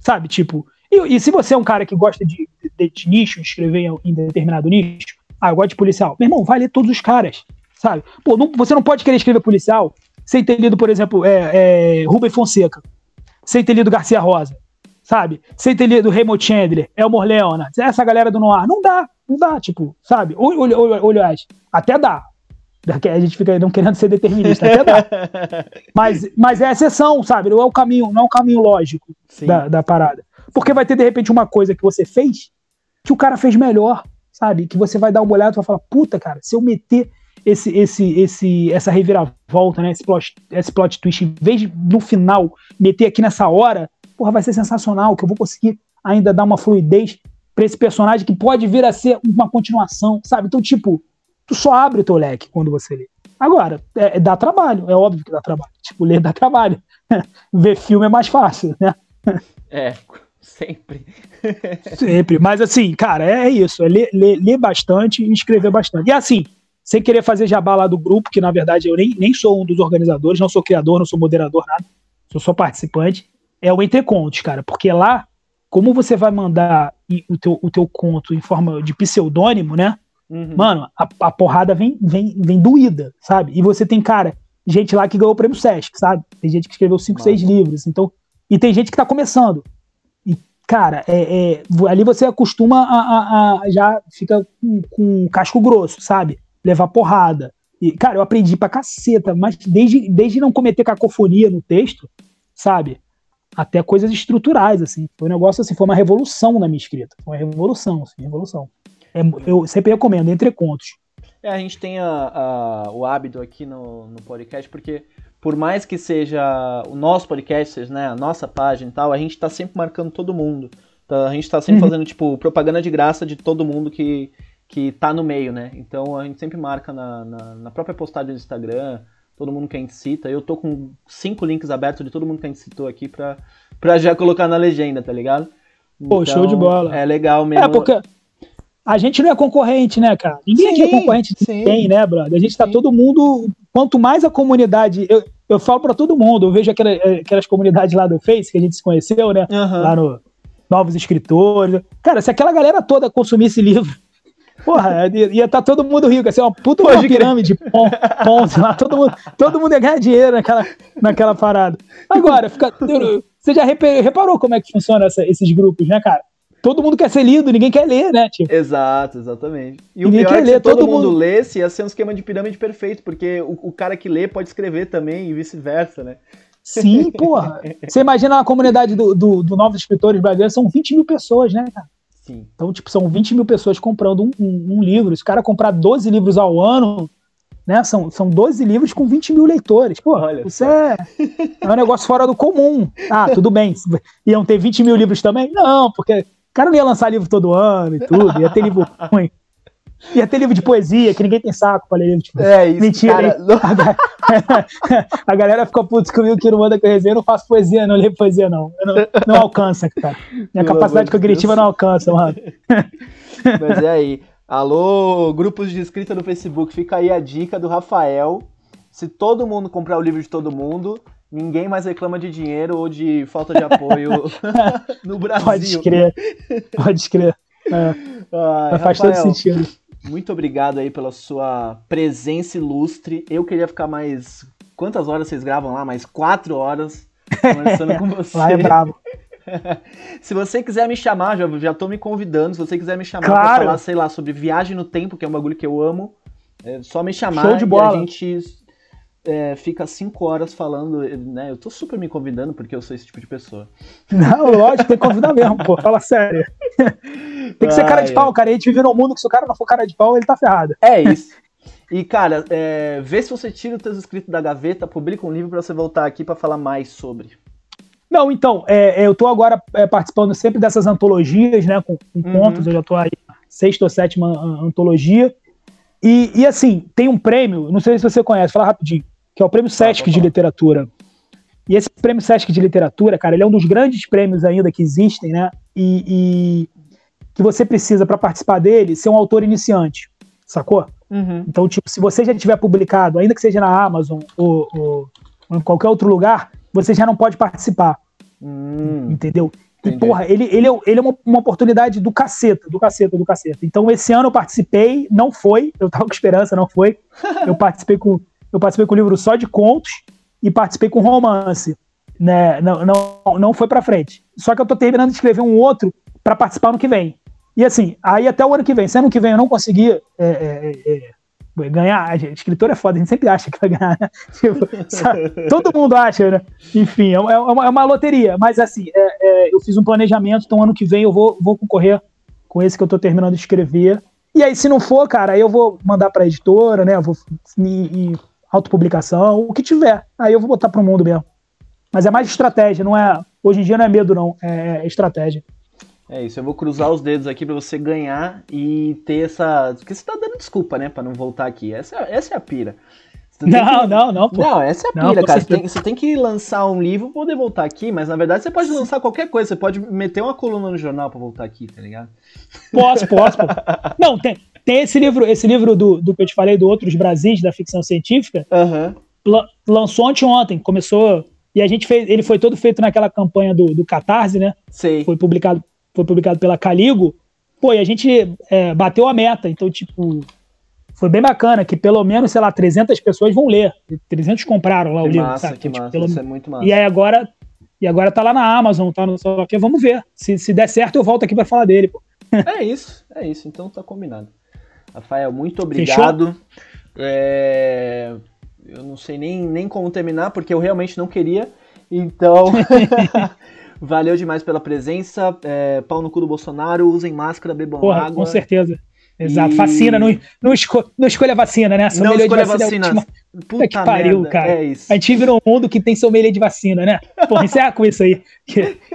Sabe? Tipo, e, e se você é um cara que gosta de, de, de nicho, escrever em, em, determinado nicho, ah, eu gosto de policial. Meu irmão, vai ler todos os caras, sabe? Pô, não, você não pode querer escrever policial sem ter lido, por exemplo, é, é, Rubem Fonseca, sem ter lido Garcia Rosa, sabe? Sem ter lido Raymond Chandler, Elmore Leona, essa galera do Noir. Não dá, não dá, tipo, sabe? Ou, ou, ou, ou até dá, a gente fica não querendo ser determinista, até dá. mas, mas é exceção, sabe? Não é o caminho, não é o caminho lógico da, da parada. Porque vai ter, de repente, uma coisa que você fez que o cara fez melhor, sabe? Que você vai dar uma olhada e vai falar, puta, cara, se eu meter esse, esse, esse, essa reviravolta, né? Esse plot, esse plot twist, em vez de no final meter aqui nessa hora, porra, vai ser sensacional, que eu vou conseguir ainda dar uma fluidez para esse personagem que pode vir a ser uma continuação, sabe? Então, tipo, tu só abre o teu leque quando você lê. Agora, é, é dá trabalho, é óbvio que dá trabalho. Tipo, ler dá trabalho. Ver filme é mais fácil, né? É, sempre. sempre. Mas assim, cara, é, é isso. É ler, ler, ler bastante e escrever bastante. E assim, sem querer fazer jabá lá do grupo, que na verdade eu nem, nem sou um dos organizadores, não sou criador, não sou moderador, nada. Sou só participante. É o Entre Contos, cara. Porque lá, como você vai mandar o teu, o teu conto em forma de pseudônimo, né? Uhum. Mano, a, a, porrada vem, vem, vem doída, sabe? E você tem, cara, gente lá que ganhou o prêmio Sesc, sabe? Tem gente que escreveu 5, 6 livros. Então, e tem gente que tá começando. E, cara, é, é ali você acostuma a, a, a já fica com, com casco grosso, sabe? Levar porrada. E, cara, eu aprendi pra caceta, mas desde, desde não cometer cacofonia no texto, sabe? Até coisas estruturais, assim. Foi um negócio assim, foi uma revolução na minha escrita. Foi uma revolução, assim, revolução. É, eu sempre recomendo, entre contos. É, a gente tem a, a, o hábito aqui no, no podcast, porque por mais que seja o nosso podcast, seja, né, a nossa página e tal, a gente está sempre marcando todo mundo. Então, a gente está sempre uhum. fazendo, tipo, propaganda de graça de todo mundo que, que tá no meio, né? Então a gente sempre marca na, na, na própria postagem do Instagram, todo mundo que a gente cita. Eu tô com cinco links abertos de todo mundo que a gente citou aqui pra, pra já colocar na legenda, tá ligado? Pô, show de então, bola. É legal mesmo. É porque a gente não é concorrente, né, cara? Ninguém sim, aqui é concorrente de ninguém, né, brother? A gente tá sim. todo mundo. Quanto mais a comunidade. Eu, eu falo para todo mundo, eu vejo aquelas, aquelas comunidades lá do Face que a gente se conheceu, né? Uhum. Lá no Novos Escritores. Cara, se aquela galera toda consumisse livro. Porra, ia estar tá todo mundo rico, assim, uma puta uma pirâmide, pontos lá, todo mundo, todo mundo ia ganhar dinheiro naquela, naquela parada. Agora, fica, você já reparou como é que funciona essa, esses grupos, né, cara? todo mundo quer ser lido, ninguém quer ler, né? Tipo. Exato, exatamente. E ninguém o pior quer é que ler, se todo, todo mundo, mundo lesse, ia ser um esquema de pirâmide perfeito, porque o, o cara que lê pode escrever também e vice-versa, né? Sim, porra. Você imagina a comunidade do, do, do Novos Escritores Brasileiros, são 20 mil pessoas, né, cara? Sim. Então, tipo, são 20 mil pessoas comprando um, um, um livro. Se o cara comprar 12 livros ao ano, né? São, são 12 livros com 20 mil leitores. Pô, Olha isso é, é um negócio fora do comum. Ah, tudo bem. Iam ter 20 mil livros também? Não, porque cara não ia lançar livro todo ano e tudo, ia ter livro ruim. Ia ter livro de poesia, que ninguém tem saco pra ler livro de poesia. É isso, Mentira, cara, a, galera ficou puto comigo que não manda que eu resenha, eu não faço poesia, não leio poesia, não. Não, não, alcança, cara. Minha Pelo capacidade cognitiva não alcança, mano. Mas é aí. Alô, grupos de escrita no Facebook, fica aí a dica do Rafael. Se todo mundo comprar o livro de todo mundo, ninguém mais reclama de dinheiro ou de falta de apoio no Brasil. Pode crer, pode crer. É. Ai, faz Rafael, todo sentido. Muito obrigado aí pela sua presença ilustre. Eu queria ficar mais. Quantas horas vocês gravam lá? Mais quatro horas conversando com você. Lá é bravo. se você quiser me chamar, já, já tô me convidando. Se você quiser me chamar claro. pra falar, sei lá, sobre viagem no tempo, que é um bagulho que eu amo, é só me chamar Show de bola. e a gente é, fica cinco horas falando, né? Eu tô super me convidando porque eu sou esse tipo de pessoa. Não, lógico, tem que convidar mesmo, pô. Fala sério. tem que ser cara de pau, cara. A gente vive num mundo que se o cara não for cara de pau, ele tá ferrado. É isso. E, cara, é, vê se você tira os teus escritos da gaveta, publica um livro para você voltar aqui para falar mais sobre. Não, então, é, é eu tô agora é, participando sempre dessas antologias, né, com, com uhum. contos, eu já tô aí, sexta ou sétima antologia, e, e, assim, tem um prêmio, não sei se você conhece, fala rapidinho, que é o prêmio Sesc de Literatura. E esse prêmio Sesc de Literatura, cara, ele é um dos grandes prêmios ainda que existem, né? E, e que você precisa, para participar dele, ser um autor iniciante, sacou? Uhum. Então, tipo, se você já tiver publicado, ainda que seja na Amazon ou, ou, ou em qualquer outro lugar, você já não pode participar. Hum. Entendeu? Entendi. E, porra, ele, ele, é, ele é uma, uma, oportunidade do caceta, do caceta, do caceta. Então, esse ano eu participei, não foi, eu tava com esperança, não foi. Eu participei com, eu participei com o livro só de contos e participei com romance. Né? Não, não, não foi pra frente. Só que eu tô terminando de escrever um outro para participar no que vem. E assim, aí até o ano que vem, se ano que vem eu não conseguir é, é, ganhar, escritor é foda, a gente sempre acha que vai ganhar, né? tipo, todo mundo acha, né? Enfim, é, é uma, é uma loteria, mas assim, é, é, eu fiz um planejamento, então ano que vem eu vou, vou concorrer com esse que eu tô terminando de escrever. E aí, se não for, cara, aí eu vou mandar pra editora, né? Eu vou e, e autopublicação, o que tiver. Aí eu vou botar pro mundo mesmo. Mas é mais estratégia, não é. Hoje em dia não é medo, não, é, é estratégia. É isso, eu vou cruzar os dedos aqui para você ganhar e ter essa. Porque você tá dando desculpa, né, para não voltar aqui. Essa, essa é a pira. Não, que... não, não, pô. Não, essa é a pira, não, cara. Você tem, você tem, que lançar um livro pra poder voltar aqui, mas na verdade você pode lançar qualquer coisa. Você pode meter uma coluna no jornal pra voltar aqui, tá ligado? Posso, posso, pô. Não, tem, tem esse livro, esse livro do, do que eu te falei, do Outros Brasis, da ficção científica. Uhum. Lançou ontem ontem, começou. E a gente fez. Ele foi todo feito naquela campanha do, do Catarse, né? Sei. Foi publicado foi publicado pela Caligo, pô, e a gente é, bateu a meta. Então, tipo, foi bem bacana que pelo menos, sei lá, 300 pessoas vão ler. 300 compraram lá que o livro, massa, sabe? Que então, massa, tipo, pelo... é muito massa. E aí agora, e agora tá lá na Amazon, tá no só que vamos ver. Se, se der certo, eu volto aqui para falar dele, pô. É isso, é isso. Então tá combinado. Rafael, muito obrigado. É... Eu não sei nem, nem como terminar, porque eu realmente não queria. Então, Valeu demais pela presença. É, pau no cu do Bolsonaro, usem máscara, bebam Porra, água. Com certeza. Exato. E... Vacina, não, não, esco, não escolha vacina, né? Sommelier não escolha vacina. vacina. Puta que pariu, merda. cara. É isso. A gente vive num mundo que tem sommelier de vacina, né? Porra, encerra com isso aí.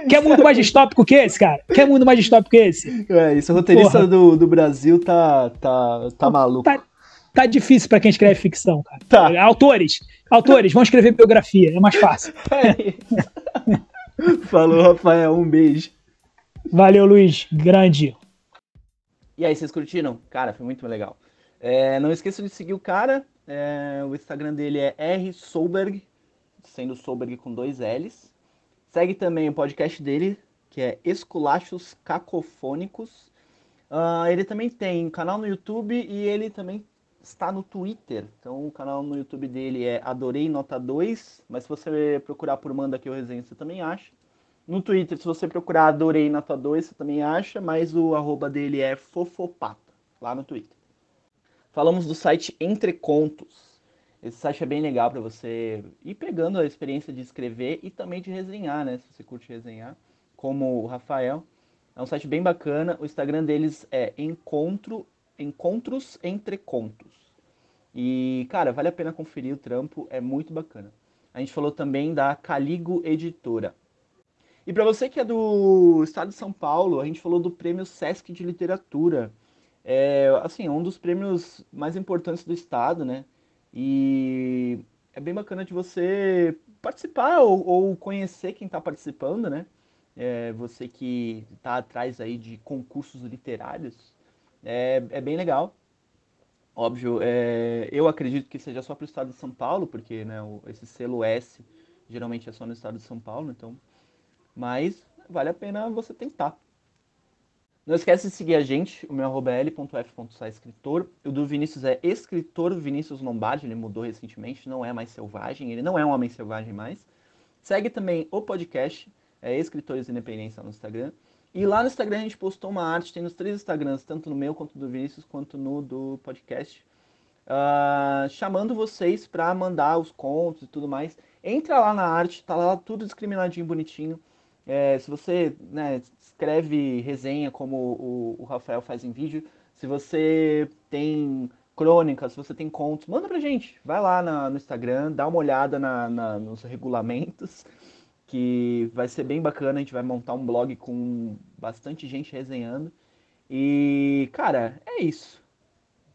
Quer mundo mais distópico que esse, cara? Quer mundo mais distópico que esse? É, isso. O roteirista do, do Brasil tá, tá, tá maluco. Tá, tá difícil para quem escreve ficção, cara. Tá. Autores, autores, vão escrever biografia, é mais fácil. É isso. Falou, Rafael. Um beijo. Valeu, Luiz. Grande. E aí, vocês curtiram? Cara, foi muito legal. É, não esqueça de seguir o cara. É, o Instagram dele é rsolberg, sendo Solberg com dois L's. Segue também o podcast dele, que é Esculachos Cacofônicos. Uh, ele também tem canal no YouTube e ele também está no Twitter. Então o canal no YouTube dele é Adorei Nota 2, mas se você procurar por Manda que eu resenho, você também acha. No Twitter, se você procurar Adorei Nota 2, você também acha, mas o arroba dele é Fofopata, lá no Twitter. Falamos do site Entre Contos. Esse site é bem legal para você ir pegando a experiência de escrever e também de resenhar, né? Se você curte resenhar, como o Rafael. É um site bem bacana. O Instagram deles é Encontro Encontros Entre Contos. E, cara, vale a pena conferir o trampo, é muito bacana. A gente falou também da Caligo Editora. E para você que é do estado de São Paulo, a gente falou do Prêmio Sesc de Literatura. É, assim, um dos prêmios mais importantes do estado, né? E é bem bacana de você participar ou, ou conhecer quem está participando, né? É, você que está atrás aí de concursos literários, é, é bem legal. Óbvio, é, eu acredito que seja só para o estado de São Paulo, porque né, o, esse selo S geralmente é só no estado de São Paulo, então. Mas vale a pena você tentar. Não esquece de seguir a gente, o meu arroba é l.f.saescritor. O do Vinícius é escritor Vinícius Lombardi, ele mudou recentemente, não é mais selvagem, ele não é um homem selvagem mais. Segue também o podcast, é Escritores Independência no Instagram. E lá no Instagram a gente postou uma arte, tem nos três Instagrams, tanto no meu quanto do Vinícius, quanto no do podcast, uh, chamando vocês para mandar os contos e tudo mais. Entra lá na arte, tá lá tudo discriminadinho, bonitinho. É, se você né, escreve resenha como o, o Rafael faz em vídeo, se você tem crônicas, se você tem contos, manda pra gente. Vai lá na, no Instagram, dá uma olhada na, na, nos regulamentos que vai ser bem bacana. A gente vai montar um blog com bastante gente resenhando. E, cara, é isso.